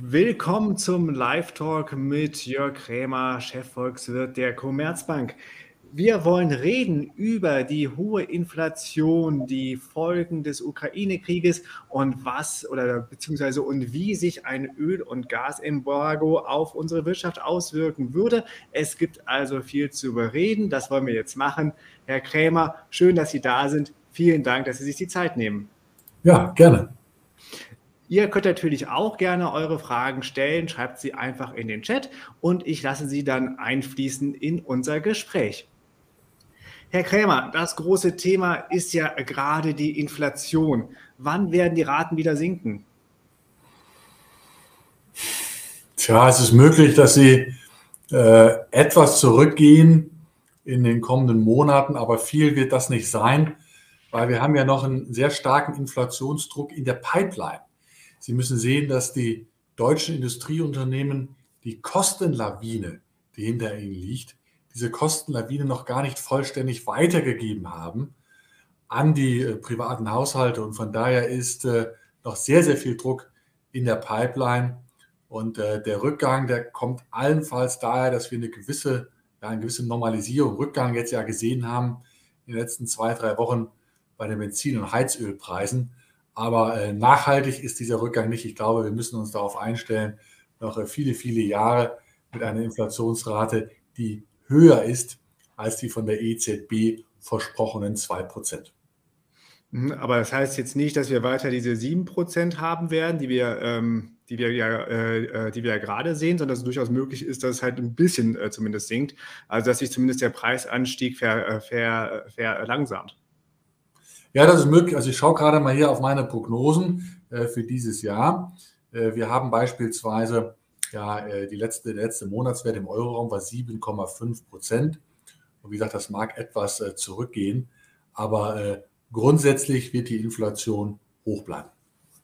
Willkommen zum Live-Talk mit Jörg Krämer, Chefvolkswirt der Commerzbank. Wir wollen reden über die hohe Inflation, die Folgen des Ukraine-Krieges und was oder beziehungsweise und wie sich ein Öl- und Gasembargo auf unsere Wirtschaft auswirken würde. Es gibt also viel zu bereden. Das wollen wir jetzt machen. Herr Krämer, schön, dass Sie da sind. Vielen Dank, dass Sie sich die Zeit nehmen. Ja, gerne. Ihr könnt natürlich auch gerne eure Fragen stellen. Schreibt sie einfach in den Chat und ich lasse sie dann einfließen in unser Gespräch. Herr Krämer, das große Thema ist ja gerade die Inflation. Wann werden die Raten wieder sinken? Tja, es ist möglich, dass sie äh, etwas zurückgehen in den kommenden Monaten, aber viel wird das nicht sein, weil wir haben ja noch einen sehr starken Inflationsdruck in der Pipeline. Sie müssen sehen, dass die deutschen Industrieunternehmen die Kostenlawine, die hinter ihnen liegt, diese Kostenlawine noch gar nicht vollständig weitergegeben haben an die äh, privaten Haushalte. Und von daher ist äh, noch sehr, sehr viel Druck in der Pipeline. Und äh, der Rückgang, der kommt allenfalls daher, dass wir eine gewisse, ja, eine gewisse Normalisierung, Rückgang jetzt ja gesehen haben in den letzten zwei, drei Wochen bei den Benzin- und Heizölpreisen. Aber äh, nachhaltig ist dieser Rückgang nicht. Ich glaube, wir müssen uns darauf einstellen, noch äh, viele, viele Jahre mit einer Inflationsrate, die höher ist als die von der EZB versprochenen 2%. Mhm, aber das heißt jetzt nicht, dass wir weiter diese 7% haben werden, die wir, ähm, die wir, ja, äh, die wir ja gerade sehen, sondern dass es durchaus möglich ist, dass es halt ein bisschen äh, zumindest sinkt. Also dass sich zumindest der Preisanstieg ver, ver, verlangsamt. Ja, das ist möglich. Also ich schaue gerade mal hier auf meine Prognosen äh, für dieses Jahr. Äh, wir haben beispielsweise ja äh, die letzte, der letzte Monatswert im Euroraum war 7,5 Prozent. Und wie gesagt, das mag etwas äh, zurückgehen, aber äh, grundsätzlich wird die Inflation hoch bleiben.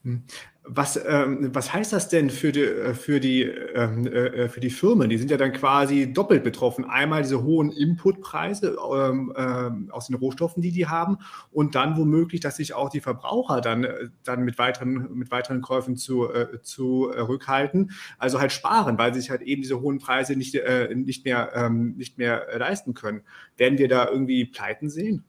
Hm. Was, ähm, was heißt das denn für die, äh, für, die, ähm, äh, für die Firmen? Die sind ja dann quasi doppelt betroffen. Einmal diese hohen Inputpreise ähm, äh, aus den Rohstoffen, die die haben, und dann womöglich, dass sich auch die Verbraucher dann, äh, dann mit, weiteren, mit weiteren Käufen zu, äh, zu äh, rückhalten. Also halt sparen, weil sie sich halt eben diese hohen Preise nicht, nicht, mehr, ähm, nicht mehr leisten können. Werden wir da irgendwie Pleiten sehen?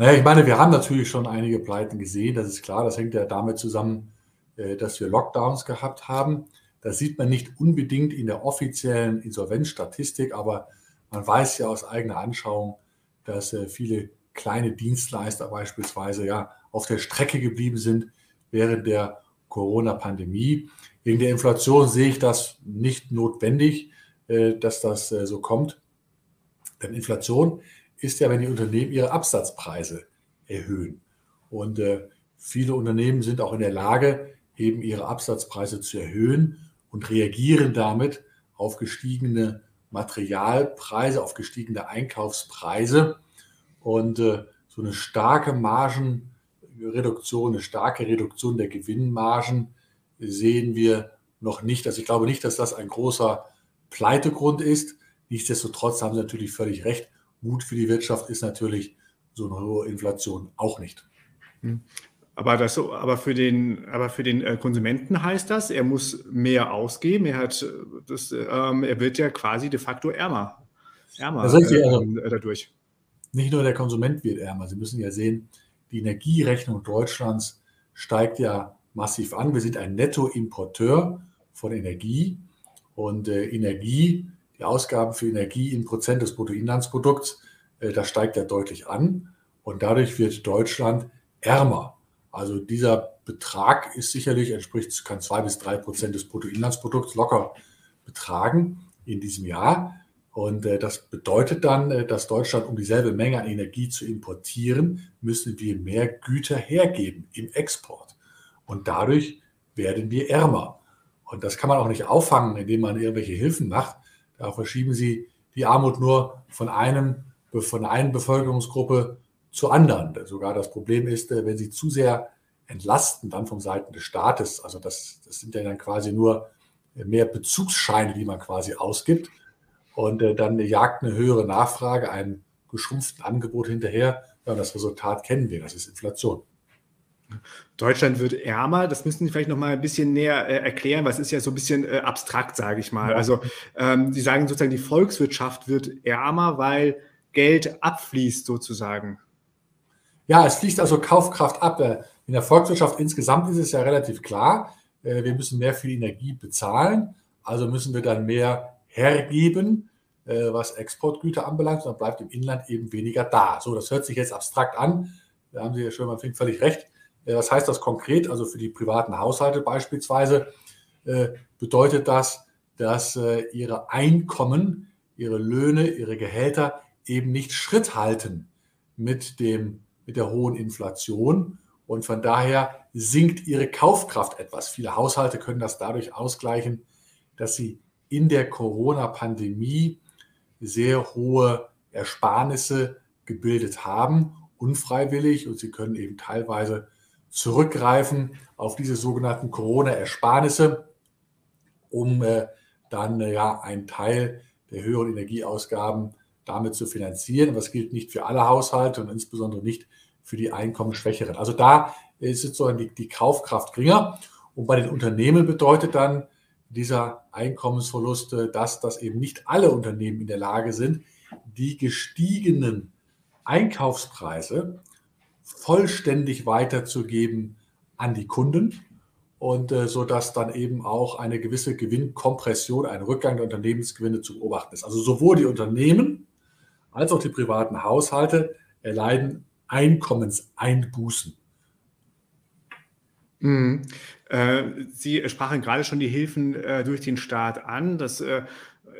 Naja, ich meine, wir haben natürlich schon einige Pleiten gesehen, das ist klar. Das hängt ja damit zusammen, äh, dass wir Lockdowns gehabt haben. Das sieht man nicht unbedingt in der offiziellen Insolvenzstatistik, aber man weiß ja aus eigener Anschauung, dass äh, viele kleine Dienstleister beispielsweise ja auf der Strecke geblieben sind während der Corona-Pandemie. Wegen der Inflation sehe ich das nicht notwendig, äh, dass das so kommt. Denn Inflation ist ja, wenn die Unternehmen ihre Absatzpreise erhöhen. Und äh, viele Unternehmen sind auch in der Lage, eben ihre Absatzpreise zu erhöhen und reagieren damit auf gestiegene Materialpreise, auf gestiegene Einkaufspreise. Und äh, so eine starke Margenreduktion, eine starke Reduktion der Gewinnmargen sehen wir noch nicht. Also ich glaube nicht, dass das ein großer Pleitegrund ist. Nichtsdestotrotz haben Sie natürlich völlig recht. Mut für die Wirtschaft ist natürlich so eine hohe Inflation auch nicht. Hm. Aber, das, aber, für den, aber für den äh, Konsumenten heißt das, er muss mehr ausgeben. Er, hat das, ähm, er wird ja quasi de facto ärmer. ärmer das heißt, ähm, äh, dadurch. Nicht nur der Konsument wird ärmer. Sie müssen ja sehen, die Energierechnung Deutschlands steigt ja massiv an. Wir sind ein Nettoimporteur von Energie. Und äh, Energie die Ausgaben für Energie in Prozent des Bruttoinlandsprodukts, äh, das steigt ja deutlich an und dadurch wird Deutschland ärmer. Also dieser Betrag ist sicherlich, entspricht, kann zwei bis drei Prozent des Bruttoinlandsprodukts locker betragen in diesem Jahr. Und äh, das bedeutet dann, äh, dass Deutschland, um dieselbe Menge an Energie zu importieren, müssen wir mehr Güter hergeben im Export. Und dadurch werden wir ärmer. Und das kann man auch nicht auffangen, indem man irgendwelche Hilfen macht, da verschieben sie die Armut nur von einem, von einer Bevölkerungsgruppe zur anderen. Sogar das Problem ist, äh, wenn sie zu sehr entlasten, dann von Seiten des Staates, also das, das sind ja dann quasi nur mehr Bezugsscheine, die man quasi ausgibt. Und äh, dann jagt eine höhere Nachfrage, ein geschrumpften Angebot hinterher. Ja, das Resultat kennen wir, das ist Inflation. Deutschland wird ärmer. Das müssen Sie vielleicht noch mal ein bisschen näher äh, erklären, weil es ist ja so ein bisschen äh, abstrakt, sage ich mal. Ja. Also ähm, Sie sagen sozusagen, die Volkswirtschaft wird ärmer, weil Geld abfließt sozusagen. Ja, es fließt also Kaufkraft ab. Äh, in der Volkswirtschaft insgesamt ist es ja relativ klar, äh, wir müssen mehr für die Energie bezahlen, also müssen wir dann mehr hergeben, äh, was Exportgüter anbelangt, dann bleibt im Inland eben weniger da. So, das hört sich jetzt abstrakt an. Da haben Sie ja schon mal völlig recht. Was heißt das konkret? Also für die privaten Haushalte beispielsweise bedeutet das, dass ihre Einkommen, ihre Löhne, ihre Gehälter eben nicht Schritt halten mit, dem, mit der hohen Inflation. Und von daher sinkt ihre Kaufkraft etwas. Viele Haushalte können das dadurch ausgleichen, dass sie in der Corona-Pandemie sehr hohe Ersparnisse gebildet haben, unfreiwillig. Und sie können eben teilweise zurückgreifen auf diese sogenannten Corona-Ersparnisse, um äh, dann äh, ja einen Teil der höheren Energieausgaben damit zu finanzieren. Es gilt nicht für alle Haushalte und insbesondere nicht für die Einkommensschwächeren. Also da ist sozusagen die, die Kaufkraft geringer. Und bei den Unternehmen bedeutet dann dieser Einkommensverlust, dass, dass eben nicht alle Unternehmen in der Lage sind, die gestiegenen Einkaufspreise vollständig weiterzugeben an die Kunden und äh, so dass dann eben auch eine gewisse Gewinnkompression, ein Rückgang der Unternehmensgewinne zu beobachten ist. Also sowohl die Unternehmen als auch die privaten Haushalte erleiden Einkommenseinbußen. Mhm. Äh, Sie sprachen gerade schon die Hilfen äh, durch den Staat an. Das äh,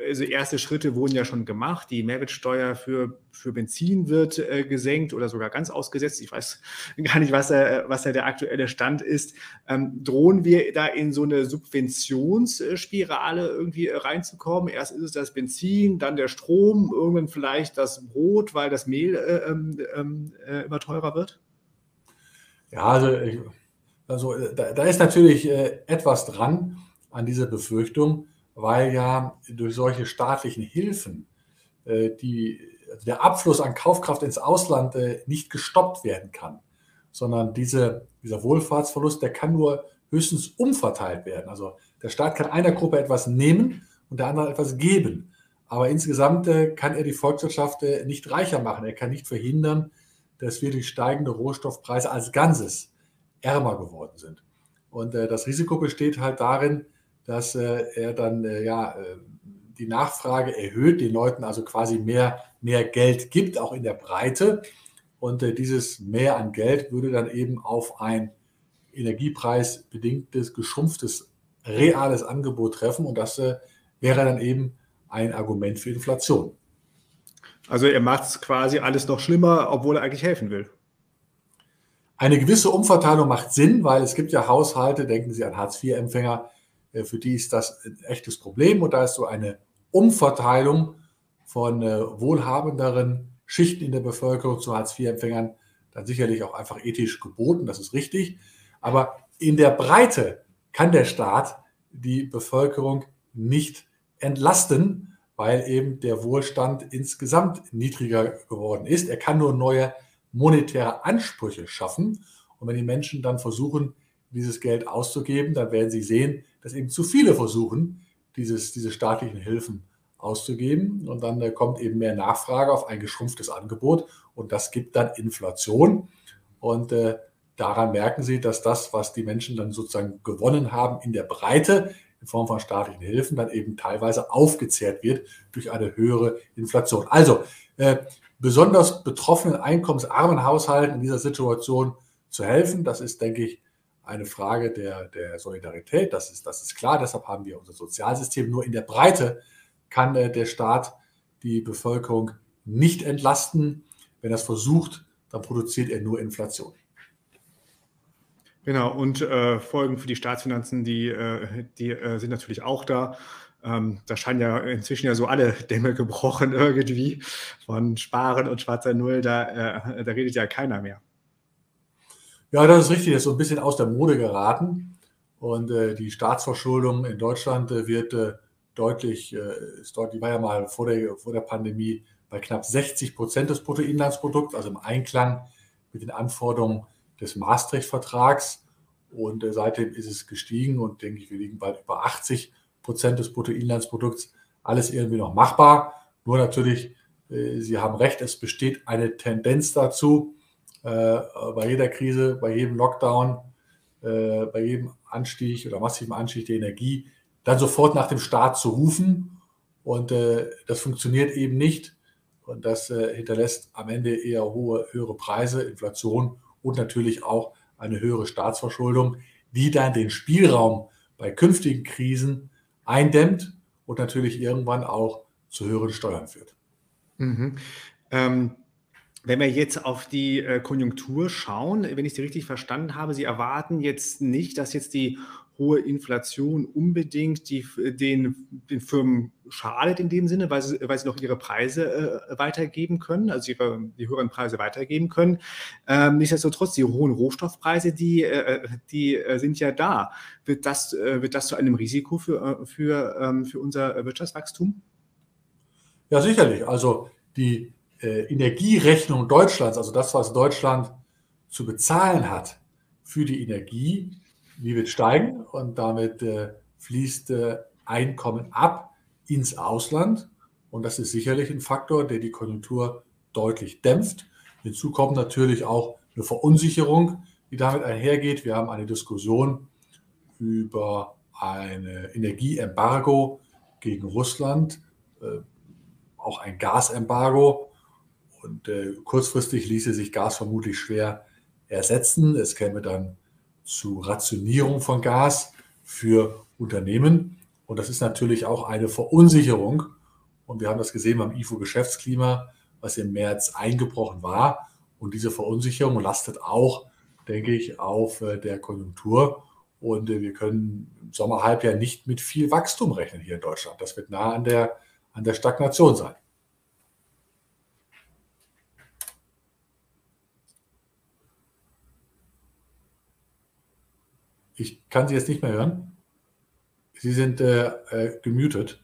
also erste Schritte wurden ja schon gemacht. Die Mehrwertsteuer für, für Benzin wird äh, gesenkt oder sogar ganz ausgesetzt. Ich weiß gar nicht, was, da, was da der aktuelle Stand ist. Ähm, drohen wir da in so eine Subventionsspirale irgendwie reinzukommen? Erst ist es das Benzin, dann der Strom, irgendwann vielleicht das Brot, weil das Mehl äh, ähm, ähm äh, immer teurer wird? Ja, also, also da, da ist natürlich äh, etwas dran an dieser Befürchtung weil ja durch solche staatlichen Hilfen äh, die, also der Abfluss an Kaufkraft ins Ausland äh, nicht gestoppt werden kann, sondern diese, dieser Wohlfahrtsverlust, der kann nur höchstens umverteilt werden. Also der Staat kann einer Gruppe etwas nehmen und der anderen etwas geben. Aber insgesamt äh, kann er die Volkswirtschaft nicht reicher machen. Er kann nicht verhindern, dass wir durch steigende Rohstoffpreise als Ganzes ärmer geworden sind. Und das Risiko besteht halt darin, dass äh, er dann äh, ja, äh, die Nachfrage erhöht, den Leuten also quasi mehr, mehr Geld gibt, auch in der Breite. Und dieses Mehr an Geld würde dann eben auf ein energiepreisbedingtes, geschrumpftes, reales Angebot treffen. Und das wäre dann eben ein Argument für Inflation. Also er macht es quasi alles noch schlimmer, obwohl er eigentlich helfen will. Eine gewisse Umverteilung macht Sinn, weil es gibt ja Haushalte, denken Sie an Hartz-IV-Empfänger, für die ist das ein echtes Problem und da ist so eine Umverteilung von äh, wohlhabenderen Schichten in der Bevölkerung zu Hartz-IV-Empfängern dann sicherlich auch einfach ethisch geboten, das ist richtig. Aber in der Breite kann der Staat die Bevölkerung nicht entlasten, weil eben der Wohlstand insgesamt niedriger geworden ist. Er kann nur neue monetäre Ansprüche schaffen. Und wenn die Menschen dann versuchen, dieses Geld auszugeben, dann werden sie sehen, dass eben zu viele versuchen, dieses, diese staatlichen Hilfen auszugeben. Und dann kommt eben mehr Nachfrage auf ein geschrumpftes Angebot und das gibt dann Inflation. Und äh, daran merken Sie, dass das, was die Menschen dann sozusagen gewonnen haben in der Breite, in Form von staatlichen Hilfen, dann eben teilweise aufgezehrt wird durch eine höhere Inflation. Also äh, besonders betroffenen, einkommensarmen Haushalten in dieser Situation zu helfen, das ist, denke ich, eine Frage der, der Solidarität, das ist, das ist klar, deshalb haben wir unser Sozialsystem. Nur in der Breite kann äh, der Staat die Bevölkerung nicht entlasten. Wenn er es versucht, dann produziert er nur Inflation. Genau, und äh, Folgen für die Staatsfinanzen, die, äh, die äh, sind natürlich auch da. Ähm, da scheinen ja inzwischen ja so alle Dämme gebrochen irgendwie. Von Sparen und schwarzer Null, da, äh, da redet ja keiner mehr. Ja, das ist richtig. Das ist so ein bisschen aus der Mode geraten. Und äh, die Staatsverschuldung in Deutschland äh, wird äh, deutlich, äh, ist die war ja mal vor der, vor der Pandemie bei knapp 60 Prozent des Bruttoinlandsprodukts, also im Einklang mit den Anforderungen des Maastricht-Vertrags. Und äh, seitdem ist es gestiegen und denke ich, wir liegen bald über 80 Prozent des Bruttoinlandsprodukts. Alles irgendwie noch machbar. Nur natürlich, äh, Sie haben recht, es besteht eine Tendenz dazu, bei jeder Krise, bei jedem Lockdown, äh, bei jedem Anstieg oder massiven Anstieg der Energie, dann sofort nach dem Staat zu rufen. Und äh, das funktioniert eben nicht. Und das äh, hinterlässt am Ende eher hohe, höhere Preise, Inflation und natürlich auch eine höhere Staatsverschuldung, die dann den Spielraum bei künftigen Krisen eindämmt und natürlich irgendwann auch zu höheren Steuern führt. Mhm. Ähm, wenn wir jetzt auf die äh, Konjunktur schauen, wenn ich Sie richtig verstanden habe, Sie erwarten jetzt nicht, dass jetzt die hohe Inflation unbedingt die, den, den Firmen schadet in dem Sinne, weil sie, weil sie noch ihre Preise äh, weitergeben können, also ihre, die höheren Preise weitergeben können. Ähm, nichtsdestotrotz, die hohen Rohstoffpreise, die, äh, die äh, sind ja da. Wird das, äh, wird das zu einem Risiko für, für, ähm, für unser Wirtschaftswachstum? Ja, sicherlich. Also die Energierechnung Deutschlands, also das, was Deutschland zu bezahlen hat für die Energie, die wird steigen und damit äh, fließt äh, Einkommen ab ins Ausland. Und das ist sicherlich ein Faktor, der die Konjunktur deutlich dämpft. Hinzu kommt natürlich auch eine Verunsicherung, die damit einhergeht. Wir haben eine Diskussion über ein Energieembargo gegen Russland, äh, auch ein Gasembargo. Und äh, kurzfristig ließe sich Gas vermutlich schwer ersetzen. Es käme dann zu Rationierung von Gas für Unternehmen. Und das ist natürlich auch eine Verunsicherung. Und wir haben das gesehen beim IFO-Geschäftsklima, was im März eingebrochen war. Und diese Verunsicherung lastet auch, denke ich, auf äh, der Konjunktur. Und äh, wir können im Sommerhalbjahr nicht mit viel Wachstum rechnen hier in Deutschland. Das wird nah an der, an der Stagnation sein. Ich kann Sie jetzt nicht mehr hören. Sie sind äh, äh, gemutet.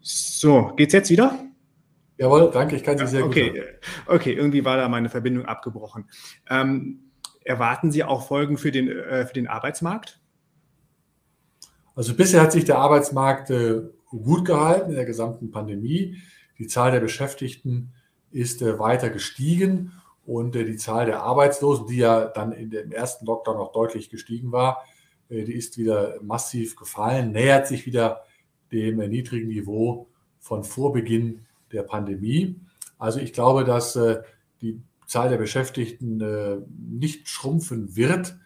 So, geht's jetzt wieder? Jawohl, danke, ich kann Sie sehr okay. gut hören. Okay, irgendwie war da meine Verbindung abgebrochen. Ähm, erwarten Sie auch Folgen für den, äh, für den Arbeitsmarkt? Also bisher hat sich der Arbeitsmarkt äh, gut gehalten in der gesamten Pandemie. Die Zahl der Beschäftigten ist äh, weiter gestiegen und äh, die Zahl der Arbeitslosen, die ja dann in dem ersten Lockdown noch deutlich gestiegen war, äh, die ist wieder massiv gefallen, nähert sich wieder dem äh, niedrigen Niveau von vor Beginn der Pandemie. Also ich glaube, dass die Zahl der Beschäftigten nicht schrumpfen wird,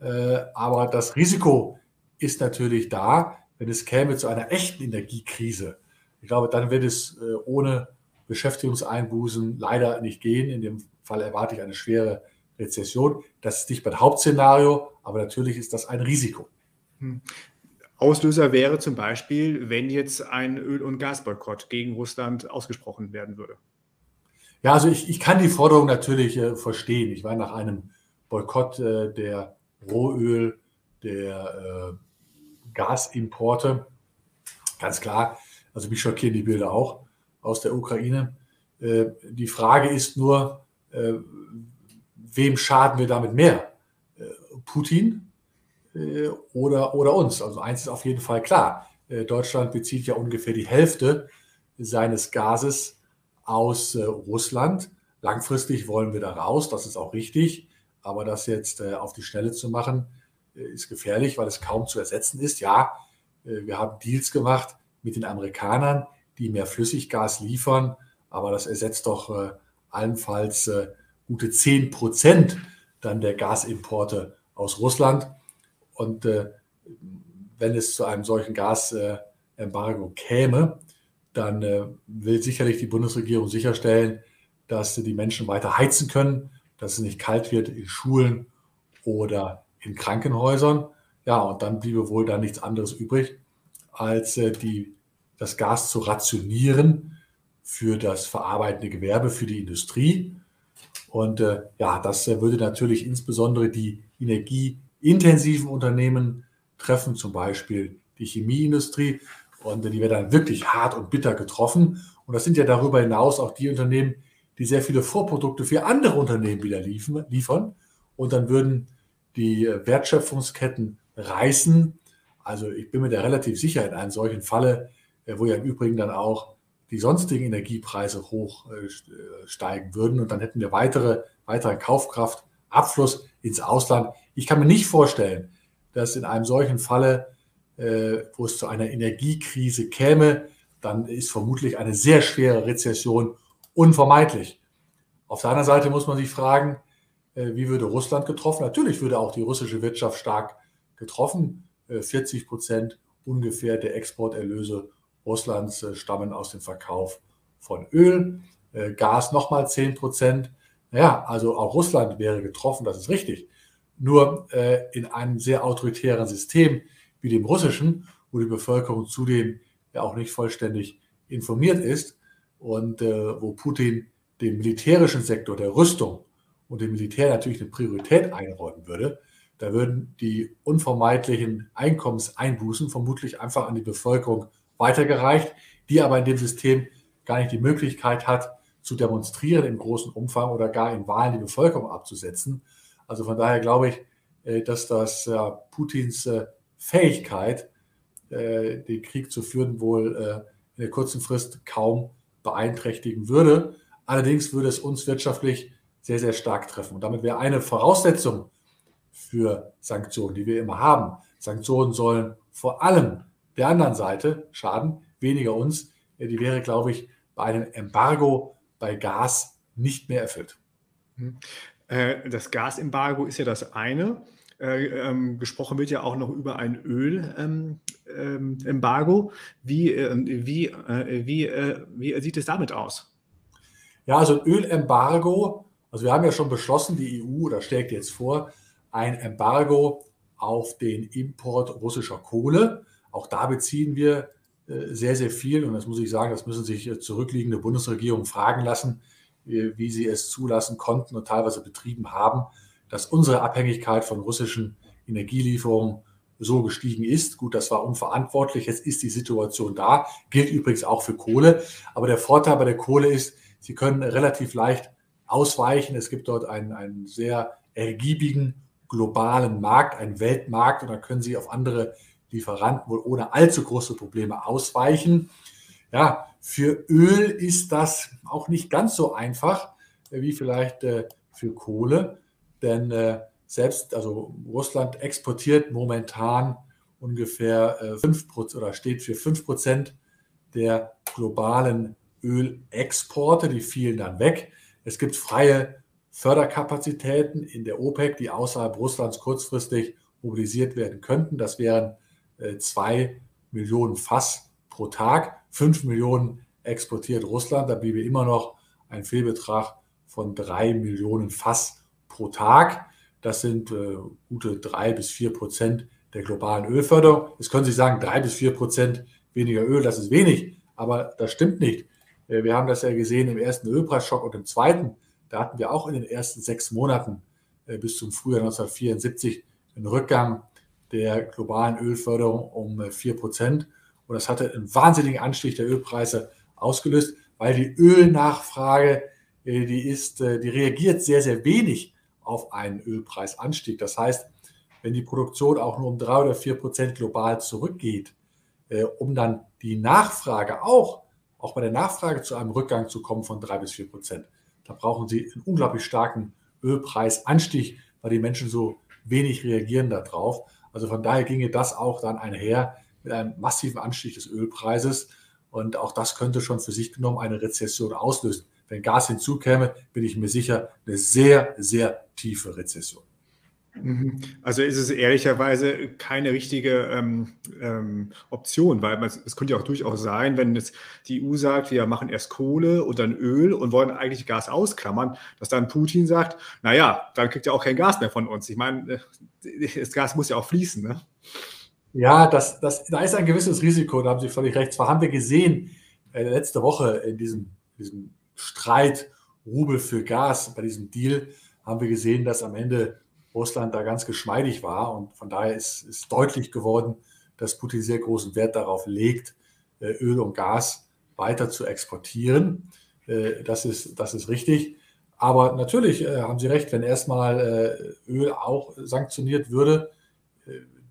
aber das Risiko ist natürlich da, wenn es käme zu einer echten Energiekrise. Ich glaube, dann wird es ohne Beschäftigungseinbußen leider nicht gehen. In dem Fall erwarte ich eine schwere Rezession. Das ist nicht mein Hauptszenario, aber natürlich ist das ein Risiko. Hm. Auslöser wäre zum Beispiel, wenn jetzt ein Öl- und Gasboykott gegen Russland ausgesprochen werden würde. Ja, also ich, ich kann die Forderung natürlich äh, verstehen. Ich war nach einem Boykott äh, der Rohöl, der äh, Gasimporte, ganz klar, also mich schockieren die Bilder auch aus der Ukraine. Äh, die Frage ist nur, wem schaden wir damit mehr? Äh, Putin oder, oder uns? Also eins ist auf jeden Fall klar. Deutschland bezieht ja ungefähr die Hälfte seines Gases aus Russland. Langfristig wollen wir da raus, das ist auch richtig. Aber das jetzt auf die Schnelle zu machen, ist gefährlich, weil es kaum zu ersetzen ist. Ja, wir haben Deals gemacht mit den Amerikanern, die mehr Flüssiggas liefern, aber das ersetzt doch äh, allenfalls äh, gute 10 Prozent dann der Gasimporte aus Russland. Und äh, wenn es zu einem solchen Gasembargo käme, dann äh, will sicherlich die Bundesregierung sicherstellen, dass die Menschen weiter heizen können, dass es nicht kalt wird in Schulen oder in Krankenhäusern. Ja, und dann bliebe wohl da nichts anderes übrig, als die das Gas zu rationieren für das verarbeitende Gewerbe, für die Industrie. Und äh, ja, das äh, würde natürlich insbesondere die energieintensiven Unternehmen treffen, zum Beispiel die Chemieindustrie. Und äh, die wäre dann wirklich hart und bitter getroffen. Und das sind ja darüber hinaus auch die Unternehmen, die sehr viele Vorprodukte für andere Unternehmen wieder liefern. Und dann würden die Wertschöpfungsketten reißen. Also ich bin mir da relativ sicher in einem solchen Falle, äh, wo ja im Übrigen dann auch die sonstigen Energiepreise hoch äh, steigen würden und dann hätten wir weitere, weiteren Kaufkraftabfluss ins Ausland. Ich kann mir nicht vorstellen, dass in einem solchen Falle, äh, wo es zu einer Energiekrise käme, dann ist vermutlich eine sehr schwere Rezession unvermeidlich. Auf der anderen Seite muss man sich fragen, wie würde Russland getroffen? Natürlich würde auch die russische Wirtschaft stark getroffen. 40 Prozent ungefähr der Exporterlöse Russlands äh, stammen aus dem Verkauf von Öl, äh, Gas nochmal 10 Prozent. Ja, also auch Russland wäre getroffen, das ist richtig. Nur äh, in einem sehr autoritären System wie dem russischen, wo die Bevölkerung zudem ja auch nicht vollständig informiert ist und wo Putin dem militärischen Sektor der Rüstung und dem Militär natürlich eine Priorität einräumen würde, da würden die unvermeidlichen Einkommenseinbußen vermutlich einfach an die Bevölkerung weitergereicht, die aber in dem System gar nicht die Möglichkeit hat, zu demonstrieren im großen Umfang oder gar in Wahlen die Bevölkerung abzusetzen. Also von daher glaube ich, äh, dass das Putins äh, Fähigkeit, äh, den Krieg zu führen, wohl in der kurzen Frist kaum beeinträchtigen würde. Allerdings würde es uns wirtschaftlich sehr, sehr stark treffen. Und damit wäre eine Voraussetzung für Sanktionen, die wir immer haben. Sanktionen sollen vor allem der anderen Seite schaden, weniger uns. Die wäre, glaube ich, bei einem Embargo bei Gas nicht mehr erfüllt. Mhm. Äh, das Gasembargo ist ja das eine. Äh, ähm, gesprochen wird ja auch noch über ein Ölembargo. Ähm, ähm, wie, äh, wie, äh, wie, äh, wie sieht es damit aus? Ja, also Ölembargo, also wir haben ja schon beschlossen, die EU, oder schlägt jetzt vor, ein Embargo auf den Import russischer Kohle. Auch da beziehen wir äh, sehr, sehr viel. Und das muss ich sagen, das müssen sich äh, zurückliegende Bundesregierungen fragen lassen, wie sie es zulassen konnten und teilweise betrieben haben, dass unsere Abhängigkeit von russischen Energielieferungen so gestiegen ist. Gut, das war unverantwortlich. Jetzt ist die Situation da. Gilt übrigens auch für Kohle. Aber der Vorteil bei der Kohle ist, Sie können relativ leicht ausweichen. Es gibt dort einen, einen sehr ergiebigen globalen Markt, einen Weltmarkt und da können Sie auf andere Lieferanten wohl ohne allzu große Probleme ausweichen. Ja, für Öl ist das auch nicht ganz so einfach äh, wie vielleicht äh, für Kohle, denn äh, selbst, also Russland exportiert momentan ungefähr 5 oder steht für 5 Prozent der globalen Ölexporte, die fielen dann weg. Es gibt freie Förderkapazitäten in der OPEC, die außerhalb Russlands kurzfristig mobilisiert werden könnten. Das wären zwei Millionen Fass pro Tag. Fünf Millionen exportiert Russland. Da bliebe immer noch ein Fehlbetrag von drei Millionen Fass pro Tag. Das sind äh, gute drei bis vier Prozent der globalen Ölförderung. Jetzt können Sie sagen, drei bis vier Prozent weniger Öl, das ist wenig, aber das stimmt nicht. Äh, wir haben das ja gesehen im ersten Ölpreisschock und im zweiten. Da hatten wir auch in den ersten sechs Monaten äh, bis zum Frühjahr 1974 einen Rückgang der globalen Ölförderung um 4 äh, Prozent. Und das hatte einen wahnsinnigen Anstieg der Ölpreise ausgelöst, weil die Ölnachfrage, äh, die ist, äh, die reagiert sehr, sehr wenig auf einen Ölpreisanstieg. Das heißt, wenn die Produktion auch nur um 3 oder 4 Prozent global zurückgeht, um dann die Nachfrage auch, auch bei der Nachfrage zu einem Rückgang zu kommen von 3 bis 4 Prozent, da brauchen Sie einen unglaublich starken Ölpreisanstieg, weil die Menschen so wenig reagieren darauf. Also von daher ginge das auch dann einher mit einem massiven Anstieg des Ölpreises. Und auch das könnte schon für sich genommen eine Rezession auslösen. Wenn Gas hinzukäme, bin ich mir sicher, eine sehr, sehr tiefe Rezession. Mhm. Also ist es ehrlicherweise keine richtige ähm, ähm, Option, weil man, es könnte ja auch durchaus sein, wenn jetzt die EU sagt, wir machen erst Kohle und dann Öl und wollen eigentlich Gas ausklammern, dass dann Putin sagt, naja, dann kriegt er auch kein Gas mehr von uns. Ich meine, äh, das Gas muss ja auch fließen. Ne? Ja, das, das, da ist ein gewisses Risiko, da haben Sie völlig recht. Zwar haben wir gesehen, äh, letzte Woche in diesem, diesem Streit Rubel für Gas, bei diesem Deal, haben wir gesehen, dass am Ende Russland da ganz geschmeidig war. Und von daher ist, ist deutlich geworden, dass Putin sehr großen Wert darauf legt, äh, Öl und Gas weiter zu exportieren. Das ist, das ist richtig. Aber natürlich haben Sie recht, wenn erstmal Öl auch sanktioniert würde,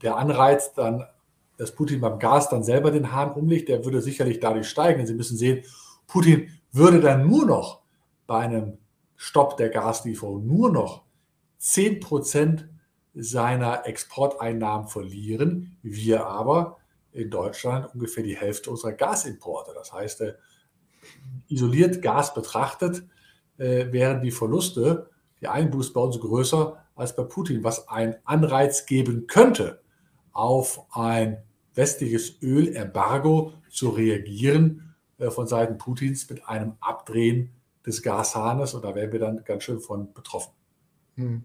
der Anreiz dann, dass Putin beim Gas dann selber den Hahn umlegt, der würde sicherlich dadurch steigen. Sie müssen sehen, Putin würde dann nur noch bei einem Stopp der Gaslieferung nur noch 10 Prozent seiner Exporteinnahmen verlieren. Wir aber in Deutschland ungefähr die Hälfte unserer Gasimporte. Das heißt, äh, isoliert Gas betrachtet, äh, wären die Verluste, die Einbußen bei uns größer als bei Putin, was einen Anreiz geben könnte, auf ein westliches Ölembargo zu reagieren äh, von Seiten Putins mit einem Abdrehen des Gashahnes. Und da wären wir dann ganz schön von betroffen. Hm.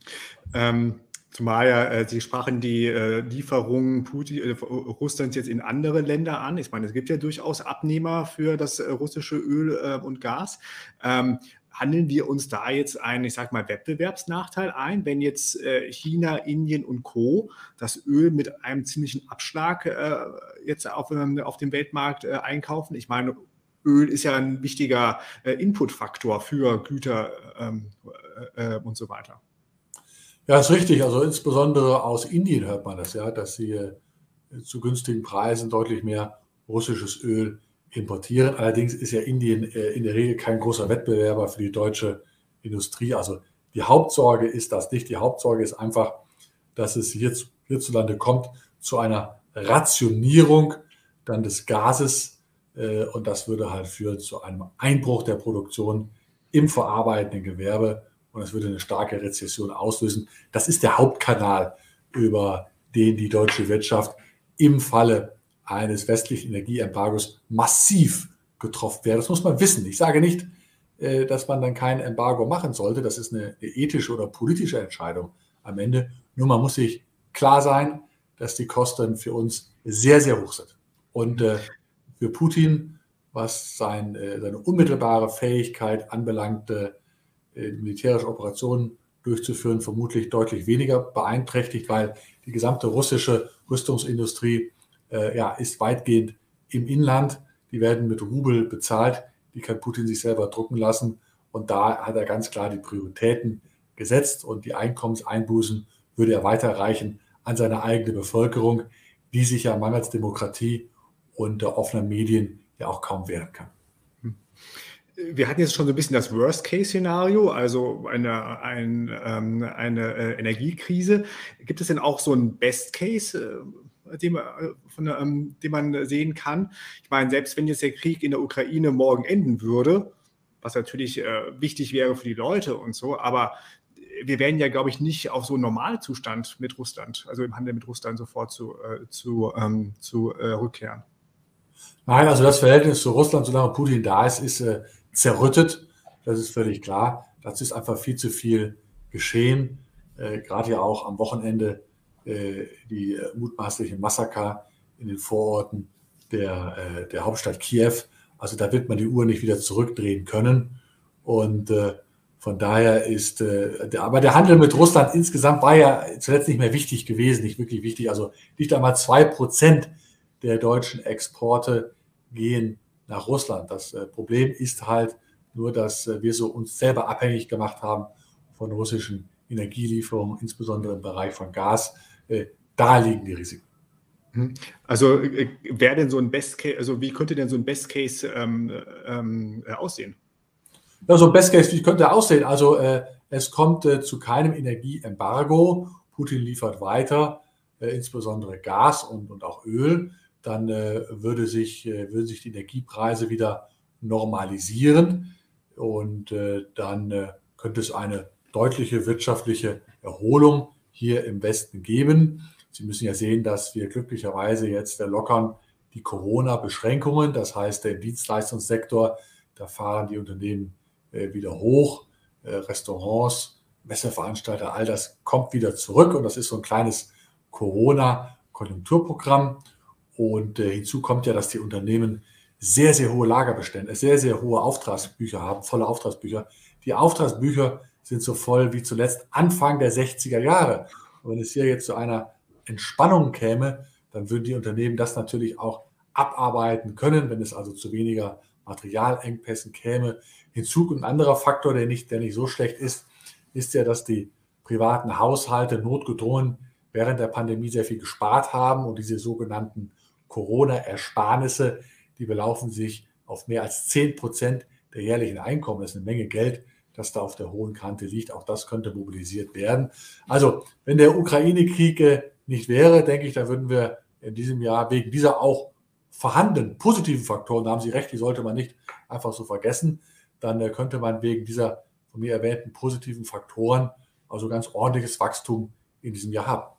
Ähm, zumal ja, äh, Sie sprachen die äh, Lieferungen Putin, äh, Russlands jetzt in andere Länder an. Ich meine, es gibt ja durchaus Abnehmer für das äh, russische Öl äh, und Gas. Ähm, handeln wir uns da jetzt einen, ich sag mal, Wettbewerbsnachteil ein, wenn jetzt äh, China, Indien und Co. das Öl mit einem ziemlichen Abschlag äh, jetzt auf, ähm, auf dem Weltmarkt äh, einkaufen? Ich meine, Öl ist ja ein wichtiger äh, Inputfaktor für Güter ähm, äh, und so weiter. Ja, ist richtig. Also insbesondere aus Indien hört man das ja, dass sie äh, zu günstigen Preisen deutlich mehr russisches Öl importieren. Allerdings ist ja Indien äh, in der Regel kein großer Wettbewerber für die deutsche Industrie. Also die Hauptsorge ist das nicht. Die Hauptsorge ist einfach, dass es hierz, hierzulande kommt zu einer Rationierung dann des Gases äh, und das würde halt führen zu einem Einbruch der Produktion im verarbeitenden Gewerbe und es würde eine starke Rezession auslösen. Das ist der Hauptkanal, über den die deutsche Wirtschaft im Falle eines westlichen Energieembargos massiv getroffen wäre. Das muss man wissen. Ich sage nicht, äh, dass man dann kein Embargo machen sollte. Das ist eine ethische oder politische Entscheidung am Ende. Nur man muss sich klar sein, dass die Kosten für uns sehr, sehr hoch sind. Und äh, für Putin, was sein, äh, seine unmittelbare Fähigkeit anbelangt, militärische Operationen durchzuführen, vermutlich deutlich weniger beeinträchtigt, weil die gesamte russische Rüstungsindustrie äh, ja, ist weitgehend im Inland. Die werden mit Rubel bezahlt. Die kann Putin sich selber drucken lassen. Und da hat er ganz klar die Prioritäten gesetzt und die Einkommenseinbußen würde er weiterreichen an seine eigene Bevölkerung, die sich ja mangels Demokratie und offener Medien ja auch kaum wehren kann wir hatten jetzt schon so ein bisschen das Worst-Case-Szenario, also eine, ein, ähm, eine äh, Energiekrise. Gibt es denn auch so ein Best-Case, äh, den, äh, ähm, den, man sehen kann? Ich meine, selbst wenn jetzt der Krieg in der Ukraine morgen enden würde, was natürlich äh, wichtig wäre für die Leute und so, aber wir werden ja, glaube ich, nicht auf so einen Normalzustand mit Russland, also im Handel mit Russland sofort zu, äh, zu, ähm, zu äh, rückkehren. Nein, also das Verhältnis zu Russland, solange Putin da ist, ist zerrüttet. Das ist völlig klar. Dazu ist einfach viel zu viel geschehen. Äh, gerade ja auch am Wochenende äh, die mutmaßlichen Massaker in den Vororten der, äh, der Hauptstadt Kiew. Also da wird man die Uhr nicht wieder zurückdrehen können. Und äh, von daher ist, äh, der, aber der Handel mit Russland insgesamt war ja zuletzt nicht mehr wichtig gewesen, nicht wirklich wichtig. Also nicht einmal zwei Prozent der deutschen Exporte gehen nach Russland. Das äh, Problem ist halt nur, dass äh, wir so uns selber abhängig gemacht haben von russischen Energielieferungen, insbesondere im Bereich von Gas. Äh, da liegen die Risiken. Mhm. Also wäre denn so ein Best Case, also wie könnte denn so ein Best Case ähm, ähm, aussehen? Ja, so ein Best Case, wie könnte er aussehen? Also es kommt zu keinem Energieembargo. Putin liefert weiter, insbesondere Gas und, und auch Öl dann äh, würde sich, äh, würden sich die Energiepreise wieder normalisieren und äh, dann könnte es eine deutliche wirtschaftliche Erholung hier im Westen geben. Sie müssen ja sehen, dass wir glücklicherweise jetzt lockern die Corona-Beschränkungen. Das heißt, der Dienstleistungssektor, da fahren die Unternehmen wieder hoch. Restaurants, Messeveranstalter, all das kommt wieder zurück. Und das ist so ein kleines Corona-Konjunkturprogramm. Und äh, hinzu kommt ja, dass die Unternehmen sehr, sehr hohe Lagerbestände, sehr, sehr hohe Auftragsbücher haben, volle Auftragsbücher. Die Auftragsbücher sind so voll wie zuletzt Anfang der 60er Jahre. Und wenn es hier jetzt zu einer Entspannung käme, dann würden die Unternehmen das natürlich auch abarbeiten können. Wenn es also zu weniger Materialengpässen käme. Hinzu ein anderer Faktor, der nicht, der nicht so schlecht ist, ist ja, dass die privaten Haushalte notgedrungen während der Pandemie sehr viel gespart haben und diese sogenannten Corona-Ersparnisse, die belaufen sich auf mehr als 10 Prozent der jährlichen Einkommen. Das ist eine Menge Geld, das da auf der hohen Kante liegt. Auch das könnte mobilisiert werden. Also, wenn der Ukraine-Krieg äh, nicht wäre, denke ich, da würden wir in diesem Jahr wegen dieser auch vorhandenen positiven Faktoren, da haben Sie recht, die sollte man nicht einfach so vergessen, dann äh, könnte man wegen dieser von mir erwähnten positiven Faktoren also ganz ordentliches Wachstum in diesem Jahr haben.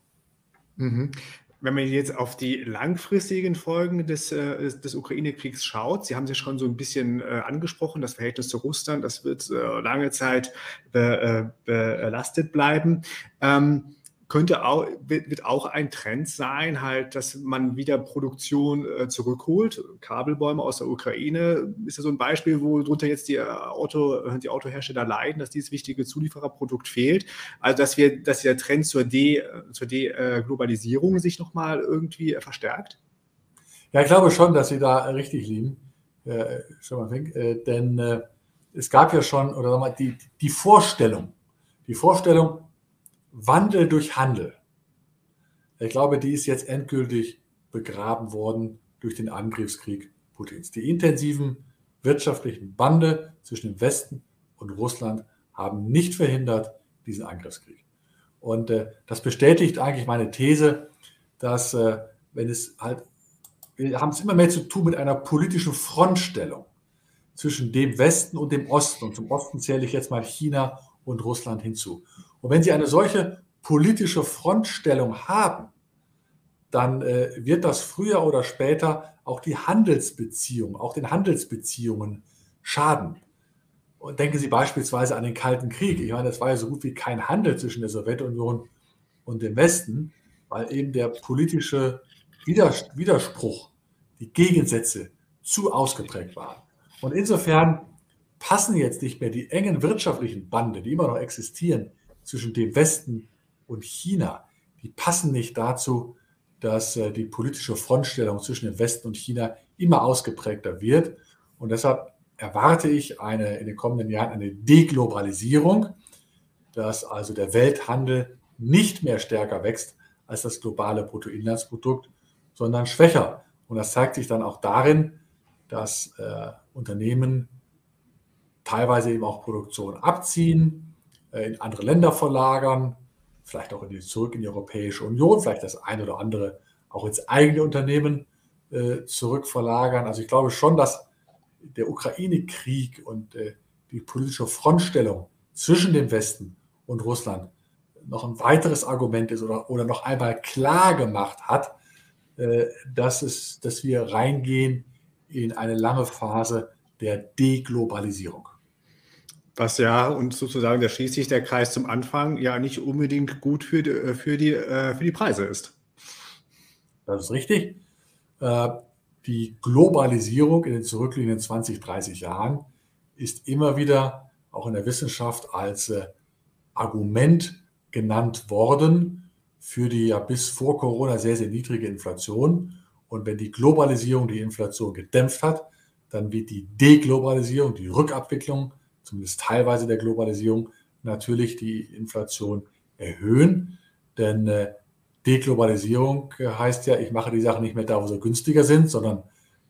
Mhm. Wenn man jetzt auf die langfristigen Folgen des, äh, des Ukraine-Kriegs schaut, Sie haben sich schon so ein bisschen äh, angesprochen, das Verhältnis zu Russland, das wird äh, lange Zeit be, belastet bleiben. Ähm, könnte auch, wird, auch ein Trend sein, halt, dass man wieder Produktion äh, zurückholt. Kabelbäume aus der Ukraine ist ja so ein Beispiel, wo drunter jetzt die, Auto, die Autohersteller leiden, dass dieses wichtige Zuliefererprodukt fehlt. Also dass wir, dass der Trend zur De, zur Deglobalisierung äh, sich nochmal irgendwie äh, verstärkt? Ja, ich glaube schon, dass Sie da richtig liegen, äh, äh, denn äh, es gab ja schon, oder sag mal, die, die Vorstellung, die Vorstellung, Wandel durch Handel. Ich glaube, die ist jetzt endgültig begraben worden durch den Angriffskrieg Putins. Die intensiven wirtschaftlichen Bande zwischen dem Westen und Russland haben nicht verhindert diesen Angriffskrieg. Und äh, das bestätigt eigentlich meine These, dass äh, wenn es halt, wir haben es immer mehr zu tun mit einer politischen Frontstellung zwischen dem Westen und dem Osten. Und zum Osten zähle ich jetzt mal China und Russland hinzu. Und wenn Sie eine solche politische Frontstellung haben, dann äh, wird das früher oder später auch die Handelsbeziehungen, auch den Handelsbeziehungen schaden. Und denken Sie beispielsweise an den Kalten Krieg. Ich meine, es war ja so gut wie kein Handel zwischen der Sowjetunion und dem Westen, weil eben der politische Widerspruch, die Gegensätze zu ausgeprägt waren. Und insofern passen jetzt nicht mehr die engen wirtschaftlichen Bande, die immer noch existieren, zwischen dem Westen und China, die passen nicht dazu, dass äh, die politische Frontstellung zwischen dem Westen und China immer ausgeprägter wird. Und deshalb erwarte ich eine, in den kommenden Jahren eine Deglobalisierung, dass also der Welthandel nicht mehr stärker wächst als das globale Bruttoinlandsprodukt, sondern schwächer. Und das zeigt sich dann auch darin, dass äh, Unternehmen teilweise eben auch Produktion abziehen, in andere Länder verlagern, vielleicht auch in die, zurück in die Europäische Union, vielleicht das eine oder andere auch ins eigene Unternehmen äh, zurückverlagern. Also ich glaube schon, dass der Ukraine-Krieg und äh, die politische Frontstellung zwischen dem Westen und Russland noch ein weiteres Argument ist oder, oder noch einmal klar gemacht hat, äh, dass, es, dass wir reingehen in eine lange Phase der Deglobalisierung. Was ja, und sozusagen, da schließt sich der Kreis zum Anfang, ja nicht unbedingt gut für die, äh, für die, äh, für die Preise ist. Das ist richtig. Äh, die Globalisierung in den zurückliegenden 20, 30 Jahren ist immer wieder auch in der Wissenschaft als Argument genannt worden für die ja bis vor Corona sehr, sehr niedrige Inflation. Und wenn die Globalisierung die Inflation gedämpft hat, dann wird die Deglobalisierung, die Rückabwicklung zumindest teilweise der Globalisierung, natürlich die Inflation erhöhen. Denn äh, Deglobalisierung äh, heißt ja, ich mache die Sachen nicht mehr da, wo sie günstiger sind, sondern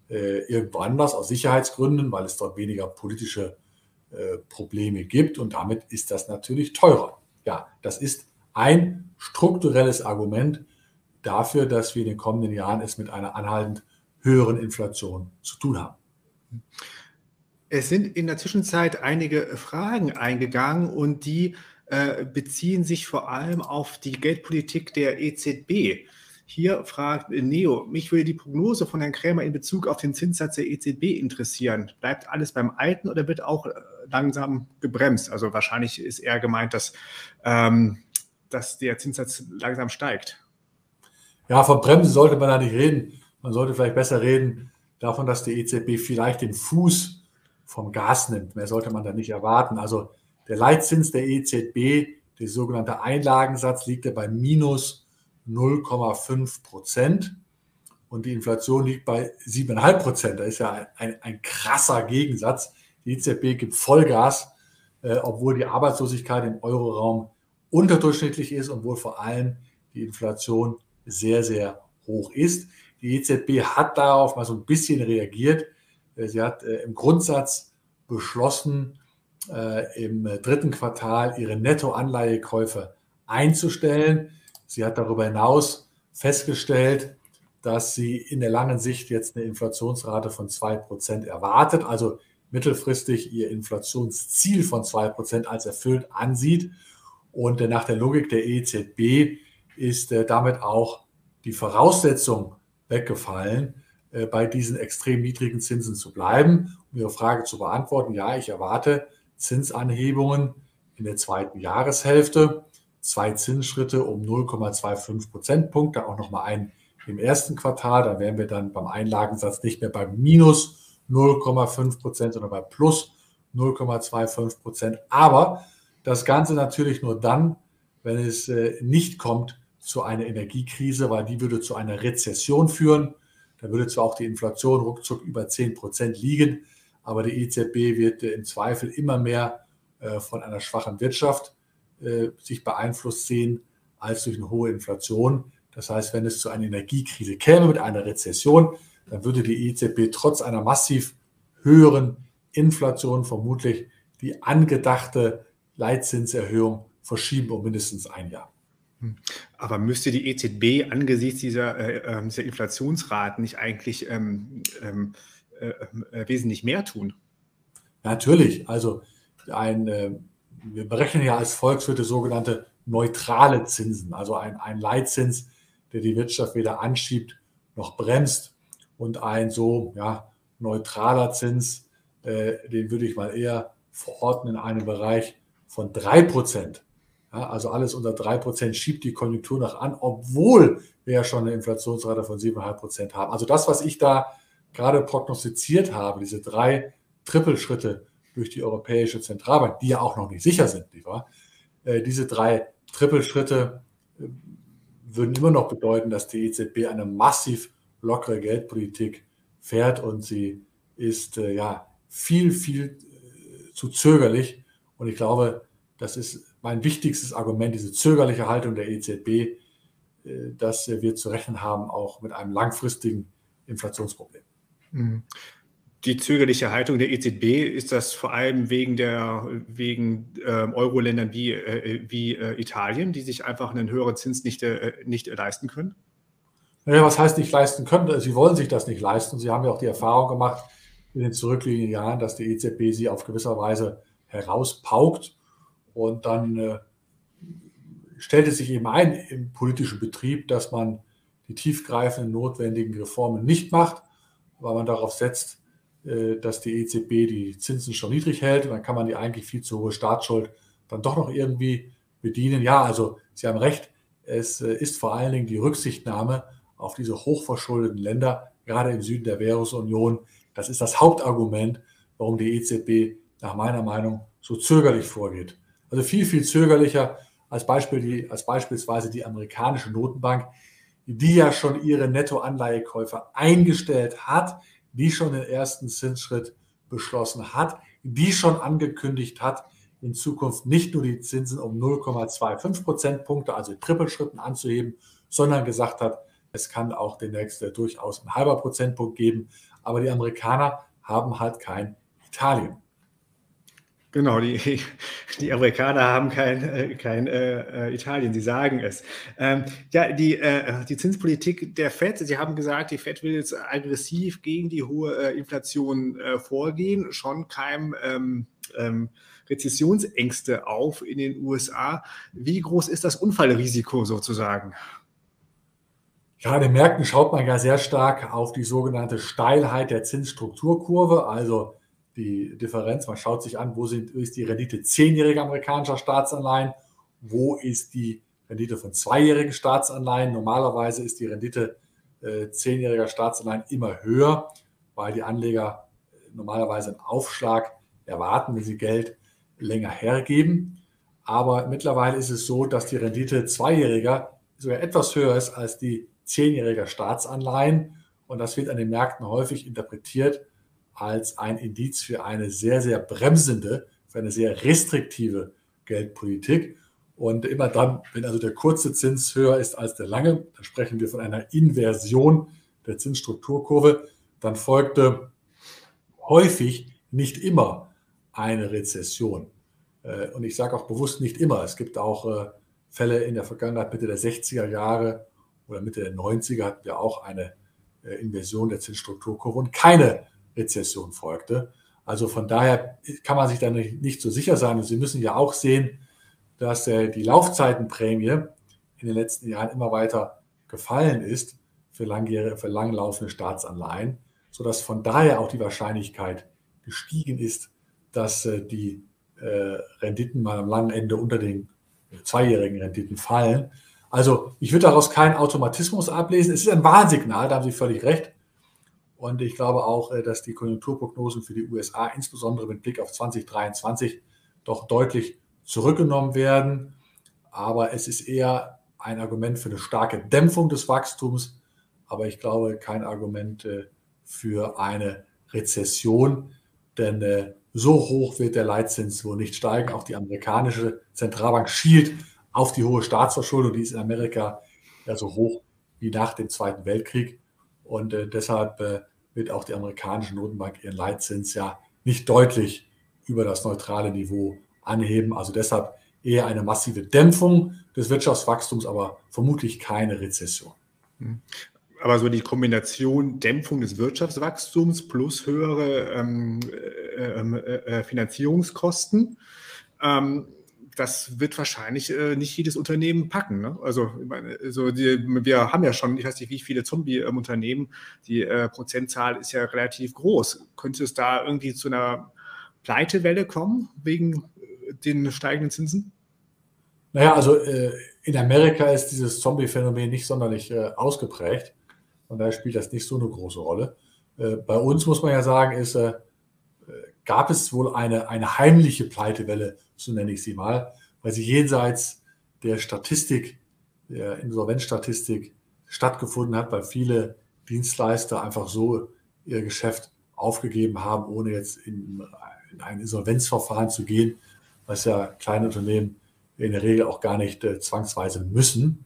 äh, irgendwo anders aus Sicherheitsgründen, weil es dort weniger politische äh, Probleme gibt. Und damit ist das natürlich teurer. Ja, das ist ein strukturelles Argument dafür, dass wir in den kommenden Jahren es mit einer anhaltend höheren Inflation zu tun haben. Es sind in der Zwischenzeit einige Fragen eingegangen und die äh, beziehen sich vor allem auf die Geldpolitik der EZB. Hier fragt Neo, mich würde die Prognose von Herrn Krämer in Bezug auf den Zinssatz der EZB interessieren. Bleibt alles beim Alten oder wird auch äh, langsam gebremst? Also wahrscheinlich ist eher gemeint, dass, ähm, dass der Zinssatz langsam steigt. Ja, von Bremsen sollte man da nicht reden. Man sollte vielleicht besser reden davon, dass die EZB vielleicht den Fuß vom Gas nimmt. Mehr sollte man da nicht erwarten. Also der Leitzins der EZB, der sogenannte Einlagensatz, liegt ja bei minus 0,5 Prozent. und die Inflation liegt bei 7,5 Prozent. Das ist ja ein, ein, ein, krasser Gegensatz. Die EZB gibt Vollgas, äh, obwohl die Arbeitslosigkeit im Euroraum unterdurchschnittlich ist und wohl vor allem die Inflation sehr, sehr hoch ist. Die EZB hat darauf mal so ein bisschen reagiert. Äh, sie hat äh, im Grundsatz beschlossen, äh, im dritten Quartal ihre Nettoanleihekäufe einzustellen. Sie hat darüber hinaus festgestellt, dass sie in der langen Sicht jetzt eine Inflationsrate von 2% erwartet, also mittelfristig ihr Inflationsziel von 2% als erfüllt ansieht. Und nach der Logik der EZB ist damit auch die Voraussetzung weggefallen, bei diesen extrem niedrigen Zinsen zu bleiben. Um Ihre Frage zu beantworten, ja, ich erwarte Zinsanhebungen in der zweiten Jahreshälfte, zwei Zinsschritte um 0,25 Prozentpunkte, auch nochmal ein im ersten Quartal. Da wären wir dann beim Einlagensatz nicht mehr bei minus 0,5 Prozent, sondern bei plus 0,25 Prozent. Aber das Ganze natürlich nur dann, wenn es äh, nicht kommt zu einer Energiekrise, weil die würde zu einer Rezession führen. Da würde zwar auch die Inflation ruckzuck über 10 Prozent liegen, aber die EZB wird im Zweifel immer mehr äh, von einer schwachen Wirtschaft äh, sich beeinflusst sehen als durch eine hohe Inflation. Das heißt, wenn es zu einer Energiekrise käme mit einer Rezession, dann würde die EZB trotz einer massiv höheren Inflation vermutlich die angedachte Leitzinserhöhung verschieben um mindestens ein Jahr. Hm. Aber müsste die EZB angesichts dieser, äh, ähm, dieser Inflationsraten nicht eigentlich ähm, ähm, äh, äh, wesentlich mehr tun? Natürlich. Also ein, äh, wir berechnen ja als Volkswirte sogenannte neutrale Zinsen, also ein, ein Leitzins, der die Wirtschaft weder anschiebt noch bremst. Und ein so ja, neutraler Zins, äh, den würde ich mal eher verorten in einem Bereich von 3 Prozent. Ja, also alles unter 3% schiebt die Konjunktur noch an, obwohl wir ja schon eine Inflationsrate von 7,5% haben. Also das, was ich da gerade prognostiziert habe, diese drei Trippelschritte durch die Europäische Zentralbank, die ja auch noch nicht sicher sind, nicht wahr? Äh, diese drei Trippelschritte äh, würden immer noch bedeuten, dass die EZB eine massiv lockere Geldpolitik fährt und sie ist äh, ja viel, viel zu zögerlich. Und ich glaube, das ist mein wichtigstes Argument, diese zögerliche Haltung der EZB, äh, dass wir zu rechnen haben, auch mit einem langfristigen Inflationsproblem. Mhm. Die zögerliche Haltung der EZB, ist das vor allem wegen, der, wegen ähm, Euro-Ländern wie, äh, wie äh, Italien, die sich einfach einen höheren Zins nicht, nicht leisten können? Naja, was heißt nicht leisten können? Sie wollen sich das nicht leisten. Sie haben ja auch die Erfahrung gemacht in den zurückliegenden Jahren, dass die EZB sie auf gewisser Weise herauspaukt und dann äh, stellte sich eben ein im politischen Betrieb, dass man die tiefgreifenden notwendigen Reformen nicht macht, weil man darauf setzt, äh, dass die EZB die Zinsen schon niedrig hält. Und dann kann man die eigentlich viel zu hohe Staatsschuld dann doch noch irgendwie bedienen. Ja, also Sie haben recht, es äh, ist vor allen Dingen die Rücksichtnahme auf diese hochverschuldeten Länder, gerade im Süden der Währungsunion. Das ist das Hauptargument, warum die EZB nach meiner Meinung so zögerlich vorgeht. Also viel, viel zögerlicher als, Beispiel die, als beispielsweise die amerikanische Notenbank, die ja schon ihre Nettoanleihekäufe eingestellt hat, die schon den ersten Zinsschritt beschlossen hat, die schon angekündigt hat, in Zukunft nicht nur die Zinsen um 0,25 Prozentpunkte, also Trippelschritten anzuheben, sondern gesagt hat, es kann auch demnächst durchaus ein halber Prozentpunkt geben. Aber die Amerikaner haben halt kein Italien. Genau, die, die Amerikaner haben kein, äh, kein äh, äh, Italien, sie sagen es. Ähm, ja, die, äh, die Zinspolitik der FED, Sie haben gesagt, die FED will jetzt aggressiv gegen die hohe äh, Inflation äh, vorgehen, schon kein ähm, ähm, Rezessionsängste auf in den USA. Wie groß ist das Unfallrisiko sozusagen? Ja, in den Märkten schaut man ja sehr stark auf die sogenannte Steilheit der Zinsstrukturkurve, also die Differenz. Man schaut sich an, wo sind, ist die Rendite zehnjähriger amerikanischer Staatsanleihen, wo ist die Rendite von zweijährigen Staatsanleihen. Normalerweise ist die Rendite äh, zehnjähriger Staatsanleihen immer höher, weil die Anleger äh, normalerweise einen Aufschlag erwarten, wenn sie Geld länger hergeben. Aber mittlerweile ist es so, dass die Rendite zweijähriger sogar etwas höher ist als die zehnjähriger Staatsanleihen. Und das wird an den Märkten häufig interpretiert als ein Indiz für eine sehr, sehr bremsende, für eine sehr restriktive Geldpolitik. Und immer dann, wenn also der kurze Zins höher ist als der lange, dann sprechen wir von einer Inversion der Zinsstrukturkurve, dann folgte häufig, nicht immer, eine Rezession. Äh, und ich sage auch bewusst nicht immer. Es gibt auch äh, Fälle in der Vergangenheit, Mitte der 60er Jahre oder Mitte der 90er hatten wir auch eine äh, Inversion der Zinsstrukturkurve und keine Rezession folgte. Also von daher kann man sich da nicht, so sicher sein. Und Sie müssen ja auch sehen, dass die Laufzeitenprämie in den letzten Jahren immer weiter gefallen ist für, für langlaufende Staatsanleihen, sodass von daher auch die Wahrscheinlichkeit gestiegen ist, dass die äh, Renditen mal am langen Ende unter den zweijährigen Renditen fallen. Also ich würde daraus keinen Automatismus ablesen. Es ist ein Warnsignal, da haben Sie völlig recht. Und ich glaube auch, äh, dass die Konjunkturprognosen für die USA, insbesondere mit Blick auf 2023, doch deutlich zurückgenommen werden. Aber es ist eher ein Argument für eine starke Dämpfung des Wachstums, aber ich glaube kein Argument äh, für eine Rezession, denn so hoch wird der Leitzins wohl nicht steigen. Auch die amerikanische Zentralbank schielt auf die hohe Staatsverschuldung. Die ist in Amerika ja so hoch wie nach dem Zweiten Weltkrieg. Und äh, deshalb äh, wird auch die amerikanische Notenbank ihren Leitzins ja nicht deutlich über das neutrale Niveau anheben. Also deshalb eher eine massive Dämpfung des Wirtschaftswachstums, aber vermutlich keine Rezession. Hm aber so die Kombination Dämpfung des Wirtschaftswachstums plus höhere ähm, äh, ähm, äh, äh, Finanzierungskosten, ähm, das wird wahrscheinlich äh, nicht jedes Unternehmen packen. Ne? Also, meine, so die, wir haben ja schon, ich weiß nicht, wie viele Zombie-Unternehmen, die äh, Prozentzahl ist ja relativ groß. Könnte es da irgendwie zu einer Pleitewelle kommen wegen äh, den steigenden Zinsen? Naja, also in Amerika ist dieses Zombie-Phänomen nicht sonderlich ausgeprägt. Von daher spielt das nicht so eine große Rolle. Äh, bei uns muss man ja sagen, ist, äh, gab es wohl eine, eine heimliche Pleitewelle, so nenne ich sie mal, weil sie jenseits der Statistik, der Insolvenzstatistik stattgefunden hat, weil viele Dienstleister einfach so ihr Geschäft aufgegeben haben, ohne jetzt in, in ein Insolvenzverfahren zu gehen, was ja kleine Unternehmen in der Regel auch gar nicht äh, zwangsweise müssen.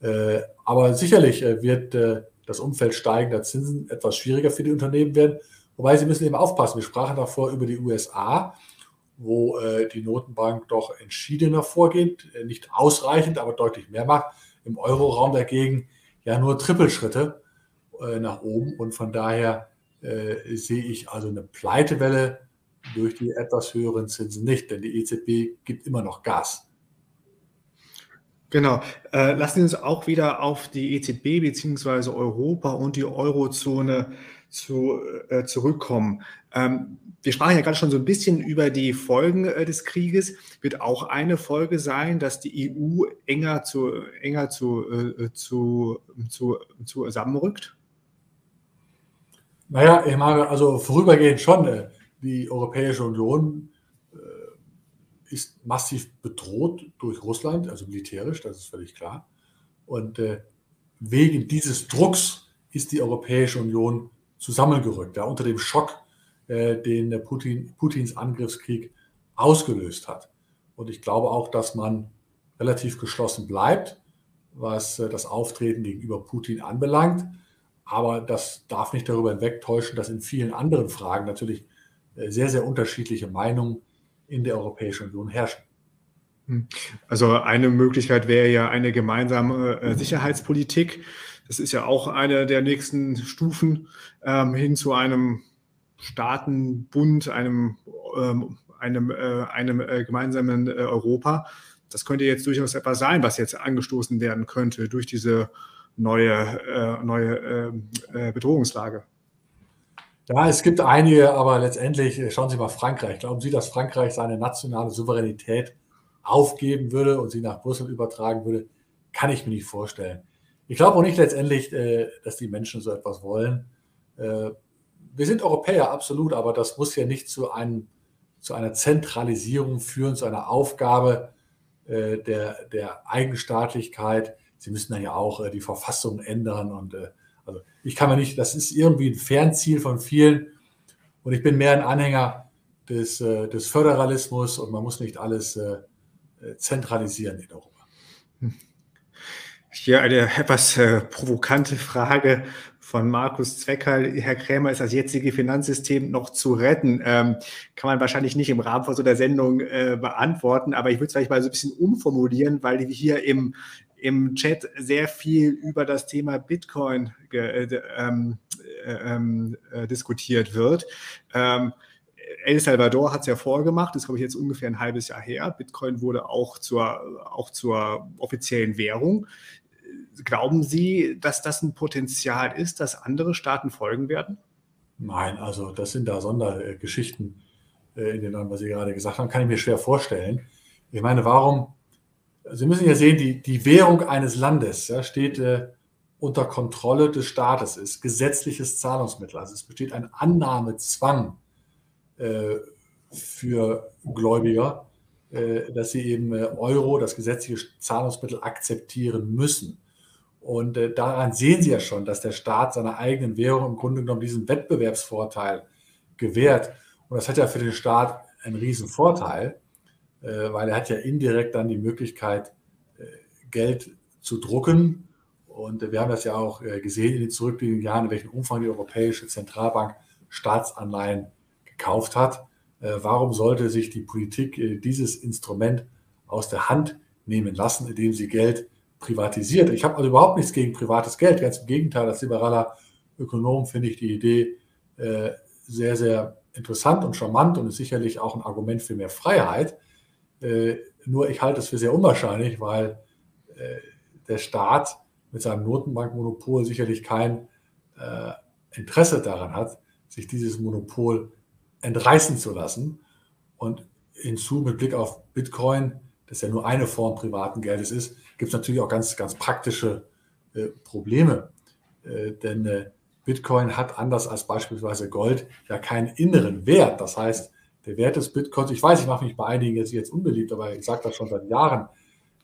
Äh, aber sicherlich äh, wird äh, das Umfeld steigender Zinsen etwas schwieriger für die Unternehmen werden. Wobei sie müssen eben aufpassen. Wir sprachen davor über die USA, wo äh, die Notenbank doch entschiedener vorgeht, äh, nicht ausreichend, aber deutlich mehr macht. Im Euroraum dagegen ja nur Trippelschritte äh, nach oben. Und von daher äh, sehe ich also eine Pleitewelle durch die etwas höheren Zinsen nicht, denn die EZB gibt immer noch Gas. Genau. Äh, lassen Sie uns auch wieder auf die EZB bzw. Europa und die Eurozone zu, äh, zurückkommen. Ähm, wir sprachen ja gerade schon so ein bisschen über die Folgen äh, des Krieges. Wird auch eine Folge sein, dass die EU enger zu, enger zu, äh, zu, zu, zu zusammenrückt? Naja, ich meine, also vorübergehend schon. Äh, die Europäische Union ist massiv bedroht durch Russland, also militärisch, das ist völlig klar. Und äh, wegen dieses Drucks ist die Europäische Union zusammengerückt, ja, unter dem Schock, äh, den Putin, Putins Angriffskrieg ausgelöst hat. Und ich glaube auch, dass man relativ geschlossen bleibt, was äh, das Auftreten gegenüber Putin anbelangt. Aber das darf nicht darüber hinwegtäuschen, dass in vielen anderen Fragen natürlich äh, sehr, sehr unterschiedliche Meinungen in der Europäischen Union herrschen. Hm. Also eine Möglichkeit wäre ja eine gemeinsame äh, Sicherheitspolitik. Das ist ja auch eine der nächsten Stufen ähm, hin zu einem Staatenbund, einem, ähm, einem, äh, einem äh, gemeinsamen äh, Europa. Das könnte jetzt durchaus etwas sein, was jetzt angestoßen werden könnte durch diese neue, äh, neue ähm, äh, Bedrohungslage. Ja, es gibt einige, aber letztendlich äh, schauen Sie mal Frankreich. Glauben Sie, dass Frankreich seine nationale Souveränität aufgeben würde und sie nach Brüssel übertragen würde? Kann ich mir nicht vorstellen. Ich glaube auch nicht letztendlich, äh, dass die Menschen so etwas wollen. Äh, wir sind Europäer, absolut, aber das muss ja nicht zu, einem, zu einer Zentralisierung führen, zu einer Aufgabe der, der Eigenstaatlichkeit, Sie müssen dann ja auch die Verfassung ändern. Und also ich kann mir nicht, das ist irgendwie ein Fernziel von vielen. Und ich bin mehr ein Anhänger des, des Föderalismus und man muss nicht alles zentralisieren in Europa. Hier eine etwas äh, provokante Frage von Markus Zweckal. Herr Krämer, ist das jetzige Finanzsystem noch zu retten? Ähm, kann man wahrscheinlich nicht im Rahmen von so einer Sendung äh, beantworten, aber ich würde es vielleicht mal so ein bisschen umformulieren, weil wir hier im, im Chat sehr viel über das Thema Bitcoin äh, ähm, äh, ähm, äh, diskutiert wird. Ähm, El Salvador hat es ja vorgemacht, das glaube ich, jetzt ungefähr ein halbes Jahr her. Bitcoin wurde auch zur, auch zur offiziellen Währung. Glauben Sie, dass das ein Potenzial ist, dass andere Staaten folgen werden? Nein, also das sind da Sondergeschichten äh, in den, was Sie gerade gesagt haben, kann ich mir schwer vorstellen. Ich meine, warum? Sie müssen ja sehen, die, die Währung eines Landes ja, steht äh, unter Kontrolle des Staates, ist gesetzliches Zahlungsmittel. Also es besteht ein Annahmezwang äh, für Gläubiger, dass sie eben äh, Euro, das gesetzliche Zahlungsmittel, akzeptieren müssen. Und äh, daran sehen Sie ja schon, dass der Staat seiner eigenen Währung im Grunde genommen diesen Wettbewerbsvorteil gewährt. Und das hat ja für den Staat einen riesen Vorteil, äh, weil er hat ja indirekt dann die Möglichkeit, äh, Geld zu drucken. Und äh, wir haben das ja auch äh, gesehen in den zurückliegenden Jahren, in welchem Umfang die Europäische Zentralbank Staatsanleihen gekauft hat. Äh, warum sollte sich die Politik dieses Instrument aus der Hand nehmen lassen, indem sie Geld privatisiert. Ich habe also überhaupt nichts gegen privates Geld. Ganz im Gegenteil, als liberaler Ökonom finde ich die Idee äh, sehr, sehr interessant und charmant und ist sicherlich auch ein Argument für mehr Freiheit. Äh, nur ich halte es für sehr unwahrscheinlich, weil äh, der Staat mit seinem Notenbankmonopol sicherlich kein äh, Interesse daran hat, sich dieses Monopol entreißen zu lassen. Und hinzu mit Blick auf Bitcoin, das ja nur eine Form privaten Geldes ist, gibt es natürlich auch ganz, ganz praktische äh, Probleme. Äh, denn äh, Bitcoin hat anders als beispielsweise Gold ja keinen inneren Wert. Das heißt, der Wert des Bitcoins, ich weiß, ich mache mich bei einigen jetzt, jetzt unbeliebt, aber ich sage das schon seit Jahren,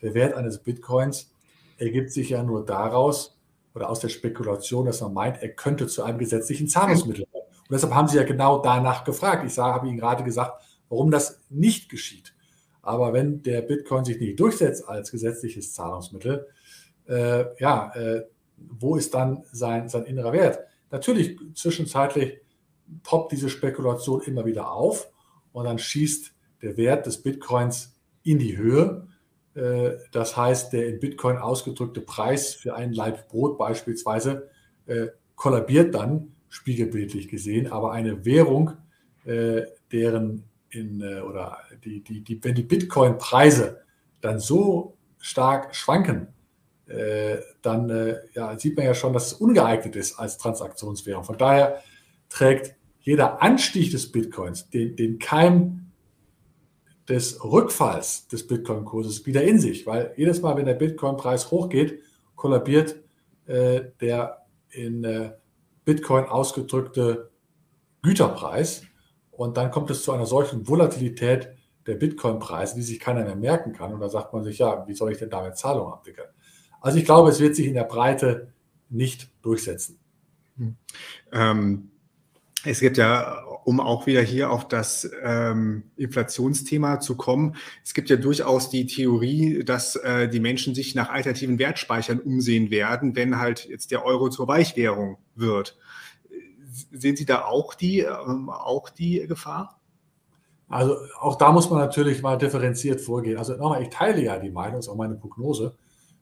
der Wert eines Bitcoins ergibt sich ja nur daraus oder aus der Spekulation, dass man meint, er könnte zu einem gesetzlichen Zahlungsmittel werden. Und deshalb haben Sie ja genau danach gefragt. Ich habe Ihnen gerade gesagt, warum das nicht geschieht. Aber wenn der Bitcoin sich nicht durchsetzt als gesetzliches Zahlungsmittel, äh, ja, äh, wo ist dann sein, sein innerer Wert? Natürlich, zwischenzeitlich poppt diese Spekulation immer wieder auf und dann schießt der Wert des Bitcoins in die Höhe. Äh, das heißt, der in Bitcoin ausgedrückte Preis für einen Leib Brot beispielsweise äh, kollabiert dann, spiegelbildlich gesehen, aber eine Währung, äh, deren in, äh, oder die, die, die, wenn die Bitcoin-Preise dann so stark schwanken, äh, dann äh, ja, sieht man ja schon, dass es ungeeignet ist als Transaktionswährung. Von daher trägt jeder Anstieg des Bitcoins den, den Keim des Rückfalls des Bitcoin-Kurses wieder in sich, weil jedes Mal, wenn der Bitcoin-Preis hochgeht, kollabiert äh, der in äh, Bitcoin ausgedrückte Güterpreis und dann kommt es zu einer solchen Volatilität der Bitcoin-Preise, die sich keiner mehr merken kann. Und da sagt man sich, ja, wie soll ich denn damit Zahlungen abwickeln? Also ich glaube, es wird sich in der Breite nicht durchsetzen. Hm. Ähm, es gibt ja, um auch wieder hier auf das ähm, Inflationsthema zu kommen, es gibt ja durchaus die Theorie, dass äh, die Menschen sich nach alternativen Wertspeichern umsehen werden, wenn halt jetzt der Euro zur Weichwährung wird sehen Sie da auch die, ähm, auch die Gefahr? Also auch da muss man natürlich mal differenziert vorgehen. Also nochmal, ich teile ja die Meinung, ist auch meine Prognose,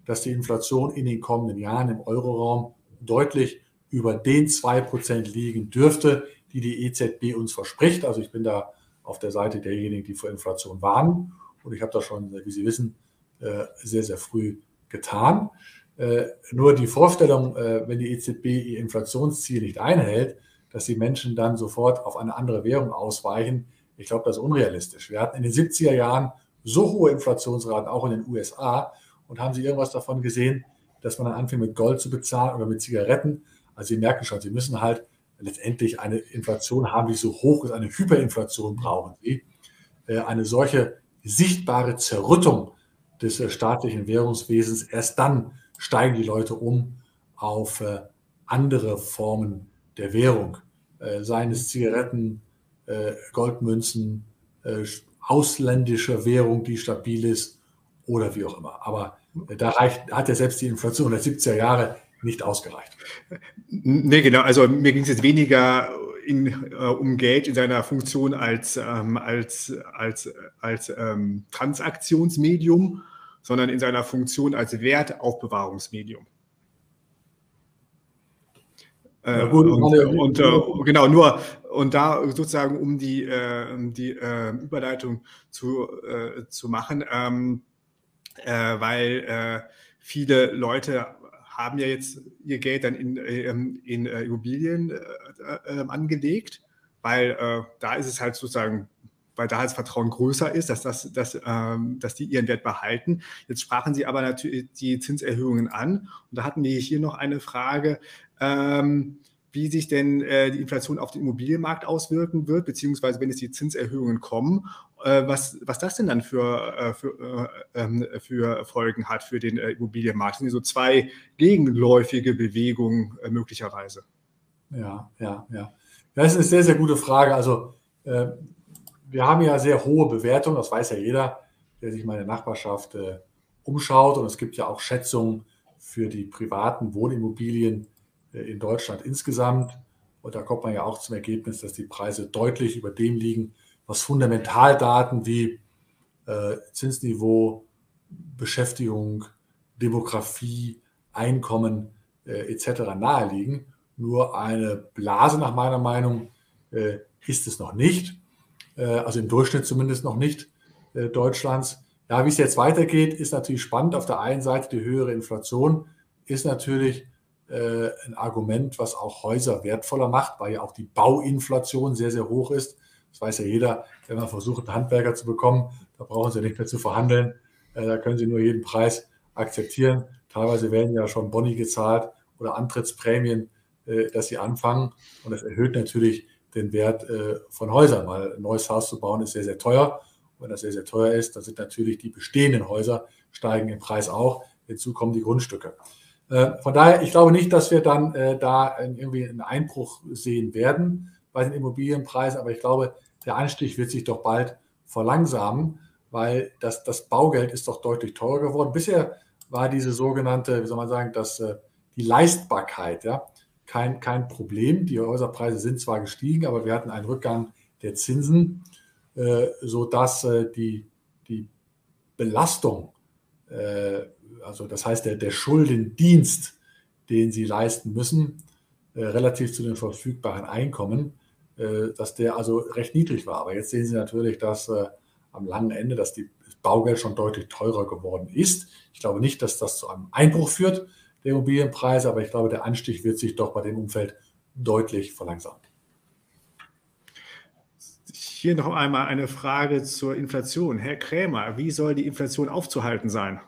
dass die Inflation in den kommenden Jahren im Euroraum deutlich über den 2% liegen dürfte, die die EZB uns verspricht. Also ich bin da auf der Seite derjenigen, die vor Inflation warnen. Und ich habe das schon, wie Sie wissen, äh, sehr, sehr früh getan. Äh, nur die Vorstellung, äh, wenn die EZB ihr Inflationsziel nicht einhält, dass die Menschen dann sofort auf eine andere Währung ausweichen, ich glaube, das ist unrealistisch. Wir hatten in den 70er Jahren so hohe Inflationsraten, auch in den USA, und haben Sie irgendwas davon gesehen, dass man dann anfängt mit Gold zu bezahlen oder mit Zigaretten? Also Sie merken schon, Sie müssen halt letztendlich eine Inflation haben, die so hoch ist, eine Hyperinflation brauchen Sie. Äh, eine solche sichtbare Zerrüttung des staatlichen Währungswesens, erst dann steigen die Leute um auf äh, andere Formen der Währung, äh, seien es Zigaretten, äh, Goldmünzen, äh, ausländische Währung, die stabil ist oder wie auch immer. Aber äh, da reicht, hat ja selbst die Inflation der 70er Jahre nicht ausgereicht. Nee, genau. Also mir ging es jetzt weniger in, äh, um Geld in seiner Funktion als, ähm, als, als, als ähm, Transaktionsmedium, sondern in seiner Funktion als Wertaufbewahrungsmedium. Äh, ja, gut, und, und äh, genau, nur und da sozusagen, um die, äh, die äh, Überleitung zu, äh, zu machen, ähm, äh, weil viele Leute haben ja jetzt ihr Geld dann in, ähm, in, in Immobilien ähm, angelegt, weil da ist es halt sozusagen weil da das Vertrauen größer ist, dass, das, dass, ähm, dass die ihren Wert behalten. Jetzt sprachen Sie aber natürlich die Zinserhöhungen an. Und da hatten wir hier noch eine Frage, ähm, wie sich denn äh, die Inflation auf den Immobilienmarkt auswirken wird, beziehungsweise wenn es die Zinserhöhungen kommen, äh, was, was das denn dann für, äh, für, äh, ähm, für Folgen hat für den äh, Immobilienmarkt. Das sind so zwei gegenläufige Bewegungen äh, möglicherweise. Ja, ja, ja. Das ist eine sehr, sehr gute Frage. Also wir haben ja sehr hohe Bewertungen, das weiß ja jeder, der sich mal in der Nachbarschaft umschaut. Und es gibt ja auch Schätzungen für die privaten Wohnimmobilien äh, in Deutschland insgesamt. Und da kommt man ja auch zum Ergebnis, dass die Preise deutlich über dem liegen, was Fundamentaldaten wie äh, Zinsniveau, Beschäftigung, Demografie, Einkommen äh, etc. naheliegen. Nur eine Blase nach meiner Meinung äh, ist es noch nicht. Äh, also im Durchschnitt zumindest noch nicht äh, Deutschlands. Ja, wie es jetzt weitergeht, ist natürlich spannend. Auf der einen Seite die höhere Inflation ist natürlich äh, ein Argument, was auch Häuser wertvoller macht, weil ja auch die Bauinflation sehr, sehr hoch ist. Das weiß ja jeder, wenn man versucht, einen Handwerker zu bekommen, da brauchen Sie nicht mehr zu verhandeln. Äh, da können Sie nur jeden Preis akzeptieren. Teilweise werden ja schon Boni gezahlt oder Antrittsprämien, äh, dass Sie anfangen. Und das erhöht natürlich den Wert von Häusern, weil ein neues Haus zu bauen ist sehr, sehr teuer. Und wenn das sehr, sehr teuer ist, dann sind natürlich die bestehenden Häuser steigen im Preis auch. Hinzu kommen die Grundstücke. Äh, von daher, ich glaube nicht, dass wir dann äh, da irgendwie einen Einbruch sehen werden bei den Immobilienpreisen, aber ich glaube, der Anstieg wird sich doch bald verlangsamen, weil das, das Baugeld ist doch deutlich teurer geworden. Bisher war diese sogenannte, wie soll man sagen, dass äh, die Leistbarkeit ja, kein, kein Problem. Die Häuserpreise sind zwar gestiegen, aber wir hatten einen Rückgang der Zinsen, äh, sodass äh, die, die Belastung äh, also das heißt der, der Schuldendienst, den sie leisten müssen, äh, relativ zu den verfügbaren Einkommen, dass der also recht niedrig war. Aber jetzt sehen Sie natürlich, dass äh, am langen Ende, dass die, das Baugeld schon deutlich teurer geworden ist. Ich glaube nicht, dass das zu einem Einbruch führt, der Immobilienpreise, aber ich glaube, der Anstieg wird sich doch bei dem Umfeld deutlich verlangsamen. Hier noch einmal eine Frage zur Inflation. Herr Krämer, wie soll die Inflation aufzuhalten sein?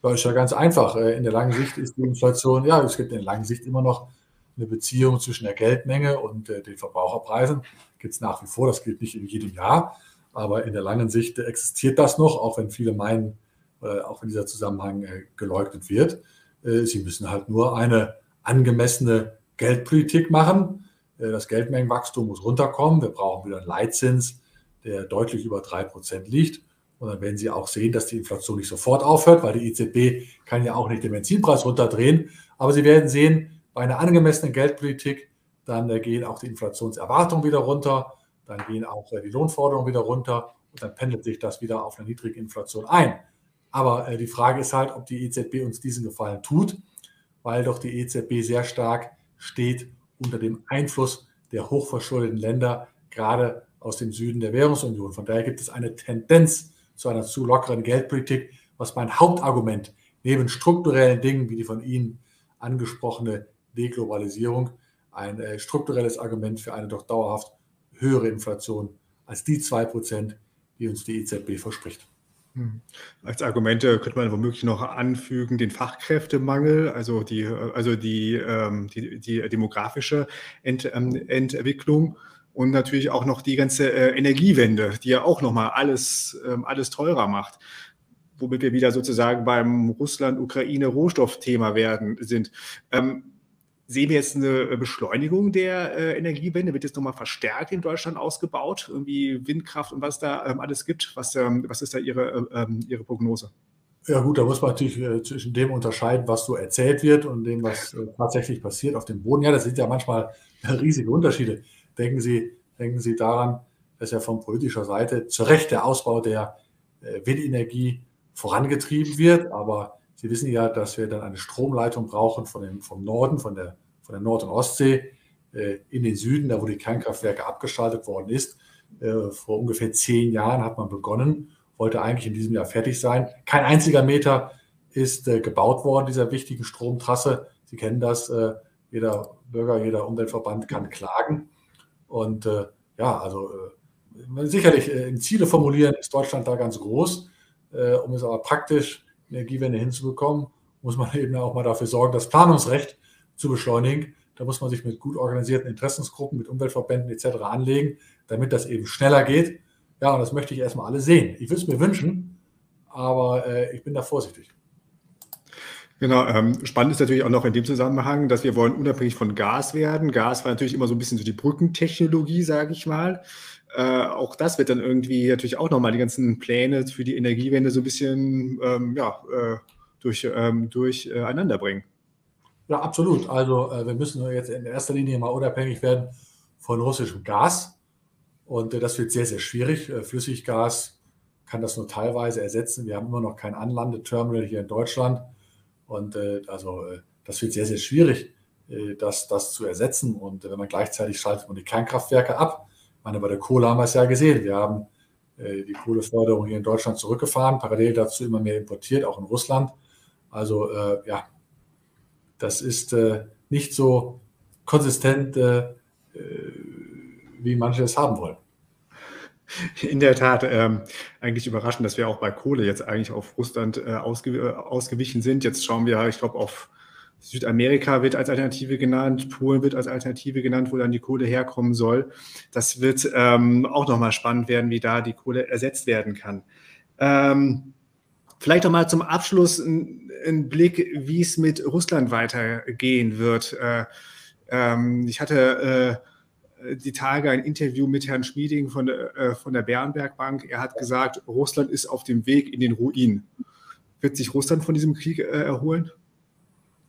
Das ist ja ganz einfach. Äh, in der langen Sicht ist die Inflation, ja, es gibt in der langen Sicht immer noch eine Beziehung zwischen der Geldmenge und äh, den Verbraucherpreisen. Gibt es nach wie vor, das gilt nicht in jedem Jahr, aber in der langen Sicht existiert das noch, auch wenn viele meinen, äh, auch wenn dieser Zusammenhang geleugnet wird. Sie müssen halt nur eine angemessene Geldpolitik machen. Das Geldmengenwachstum muss runterkommen. Wir brauchen wieder einen Leitzins, der deutlich über 3% liegt. Und dann werden Sie auch sehen, dass die Inflation nicht sofort aufhört, weil die EZB kann ja auch nicht den Benzinpreis runterdrehen. Aber Sie werden sehen, bei einer angemessenen Geldpolitik, dann äh, gehen auch die Inflationserwartungen wieder runter, dann gehen auch äh, die Lohnforderungen wieder runter und dann pendelt sich das wieder auf eine niedrige Inflation ein. Aber äh, die Frage ist halt, ob die EZB uns diesen Gefallen tut, weil doch die EZB sehr stark steht unter dem Einfluss der hochverschuldeten Länder, gerade aus dem Süden der Währungsunion. Von daher gibt es eine Tendenz zu einer zu lockeren Geldpolitik, was mein Hauptargument neben strukturellen Dingen wie die von Ihnen angesprochene Deglobalisierung ein äh, strukturelles Argument für eine doch dauerhaft höhere Inflation als die 2%, die uns die EZB verspricht. Hm. Als Argumente könnte man womöglich noch anfügen den Fachkräftemangel, also die, also die, ähm, die, die demografische Ent, ähm, Entwicklung und natürlich auch noch die ganze äh, Energiewende, die ja auch nochmal alles, ähm, alles teurer macht. womit wir wieder sozusagen beim Russland-Ukraine-Rohstoffthema werden sind. Ähm, sehen wir jetzt eine Beschleunigung der äh, Energiewende? Wird jetzt nochmal verstärkt in Deutschland ausgebaut? Irgendwie Windkraft und was da ähm, alles gibt? Was, ähm, was ist da Ihre, äh, ähm, Ihre Prognose? Ja gut, da muss man natürlich äh, zwischen dem unterscheiden, was so erzählt wird und dem, was äh, tatsächlich passiert auf dem Boden. Ja, das sind ja manchmal riesige Unterschiede. Denken Sie, denken Sie daran, dass ja von politischer Seite zu Recht der Ausbau der äh, Windenergie vorangetrieben wird. Aber Sie wissen ja, dass wir dann eine Stromleitung brauchen von dem, vom Norden, von der, von der Nord- und Ostsee äh, in den Süden, da wo die Kernkraftwerke abgeschaltet worden ist. Äh, vor ungefähr zehn Jahren hat man begonnen, wollte eigentlich in diesem Jahr fertig sein. Kein einziger Meter ist äh, gebaut worden, dieser wichtigen Stromtrasse. Sie kennen das, äh, jeder Bürger, jeder Umweltverband kann klagen. Und äh, ja, also äh, sicherlich in Ziele formulieren ist Deutschland da ganz groß. um es aber praktisch Energiewende hinzubekommen, muss man eben auch mal dafür sorgen, das Planungsrecht zu beschleunigen. Da muss man sich mit gut organisierten Interessensgruppen, mit Umweltverbänden etc. anlegen, damit das eben schneller geht. Ja, und das möchte ich erstmal alle sehen. Ich würde es mir wünschen, aber äh, ich bin da vorsichtig. Genau, ähm, spannend ist natürlich auch noch in dem Zusammenhang, dass wir wollen unabhängig von Gas werden. Gas war natürlich immer so ein bisschen so die Brückentechnologie, sage ich mal. Äh, auch das wird dann irgendwie natürlich auch nochmal die ganzen Pläne für die Energiewende so ein bisschen ähm, ja, äh, durch, ähm, durcheinander bringen. Ja, absolut. Also äh, wir müssen jetzt in erster Linie mal unabhängig werden von russischem Gas. Und äh, das wird sehr, sehr schwierig. Äh, Flüssiggas kann das nur teilweise ersetzen. Wir haben immer noch kein Anlandeterminal hier in Deutschland. Und äh, also das wird sehr, sehr schwierig, das, das zu ersetzen. Und wenn man gleichzeitig schaltet man die Kernkraftwerke ab, meine, bei der Kohle haben wir es ja gesehen. Wir haben äh, die Kohleförderung hier in Deutschland zurückgefahren, parallel dazu immer mehr importiert, auch in Russland. Also äh, ja, das ist äh, nicht so konsistent, äh, wie manche es haben wollen. In der Tat, ähm, eigentlich überraschend, dass wir auch bei Kohle jetzt eigentlich auf Russland äh, ausge ausgewichen sind. Jetzt schauen wir, ich glaube, auf Südamerika wird als Alternative genannt, Polen wird als Alternative genannt, wo dann die Kohle herkommen soll. Das wird ähm, auch nochmal spannend werden, wie da die Kohle ersetzt werden kann. Ähm, vielleicht nochmal zum Abschluss ein, Blick, wie es mit Russland weitergehen wird. Äh, ähm, ich hatte äh, die Tage ein Interview mit Herrn Schmieding von der, äh, von der Bärenberg Bank. Er hat gesagt, Russland ist auf dem Weg in den Ruin. Wird sich Russland von diesem Krieg äh, erholen?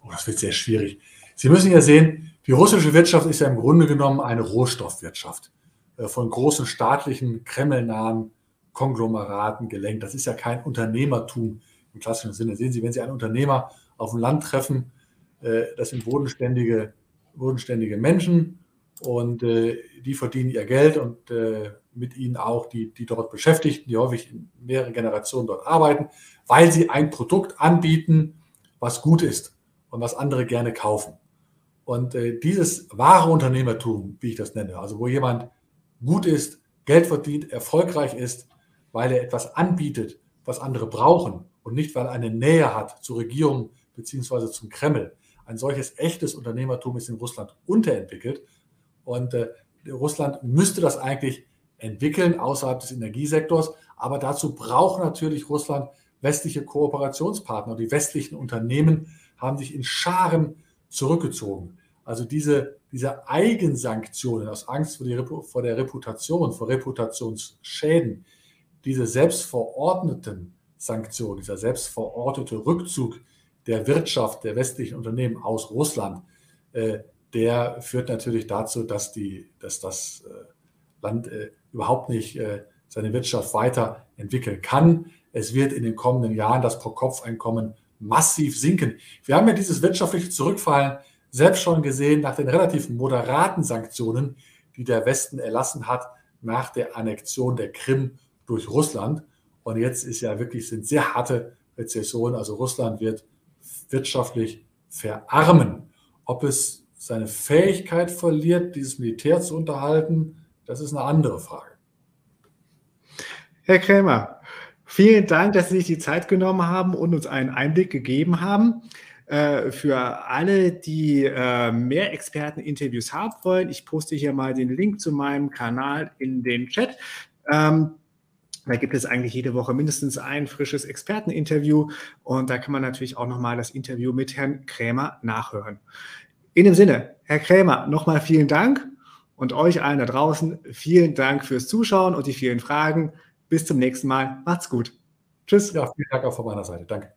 Oh, das wird sehr schwierig. Sie müssen ja sehen, die russische Wirtschaft ist ja im Grunde genommen eine Rohstoffwirtschaft äh, von großen staatlichen, kremlnahen Konglomeraten gelenkt. Das ist ja kein Unternehmertum im klassischen Sinne. Sehen Sie, wenn Sie einen Unternehmer auf dem Land treffen, äh, das sind bodenständige, bodenständige Menschen und äh, die verdienen ihr Geld und mit ihnen auch die, die dort Beschäftigten, die häufig in mehreren Generationen dort arbeiten, weil sie ein Produkt anbieten, was gut ist und was andere gerne kaufen. Und äh, dieses wahre Unternehmertum, wie ich das nenne, also wo jemand gut ist, Geld verdient, erfolgreich ist, weil er etwas anbietet, was andere brauchen und nicht, weil er eine Nähe hat zur Regierung bzw. zum Kreml. Ein solches echtes Unternehmertum ist in Russland unterentwickelt. Und äh, Russland müsste das eigentlich entwickeln außerhalb des Energiesektors. Aber dazu braucht natürlich Russland westliche Kooperationspartner. Die westlichen Unternehmen haben sich in Scharen zurückgezogen. Also diese, diese Eigensanktionen aus Angst vor, die, vor der Reputation, vor Reputationsschäden, diese selbstverordneten Sanktionen, dieser selbstverordnete Rückzug der Wirtschaft der westlichen Unternehmen aus Russland, äh, der führt natürlich dazu, dass, die, dass das äh, Land äh, überhaupt nicht seine Wirtschaft weiterentwickeln kann. Es wird in den kommenden Jahren das Pro-Kopf-Einkommen massiv sinken. Wir haben ja dieses wirtschaftliche Zurückfallen selbst schon gesehen nach den relativ moderaten Sanktionen, die der Westen erlassen hat nach der Annexion der Krim durch Russland. Und jetzt ist ja wirklich sind sehr harte Rezessionen. Also Russland wird wirtschaftlich verarmen. Ob es seine Fähigkeit verliert, dieses Militär zu unterhalten, das ist eine andere Frage. Herr Krämer, Vielen Dank, dass Sie sich die Zeit genommen haben und uns einen Einblick gegeben haben. Äh, für alle, die äh, mehr Experteninterviews haben wollen, ich poste hier mal den Link zu meinem Kanal in den Chat. Ähm, Da gibt es eigentlich jede Woche mindestens ein frisches Experteninterview und da kann man natürlich auch nochmal das Interview mit Herrn Krämer nachhören. In dem Sinne, Herr Krämer, nochmal vielen Dank und euch allen da draußen vielen Dank fürs Zuschauen und die vielen Fragen. Bis zum nächsten Mal. Macht's gut. Tschüss. Ja, vielen Dank auch von meiner Seite. Danke.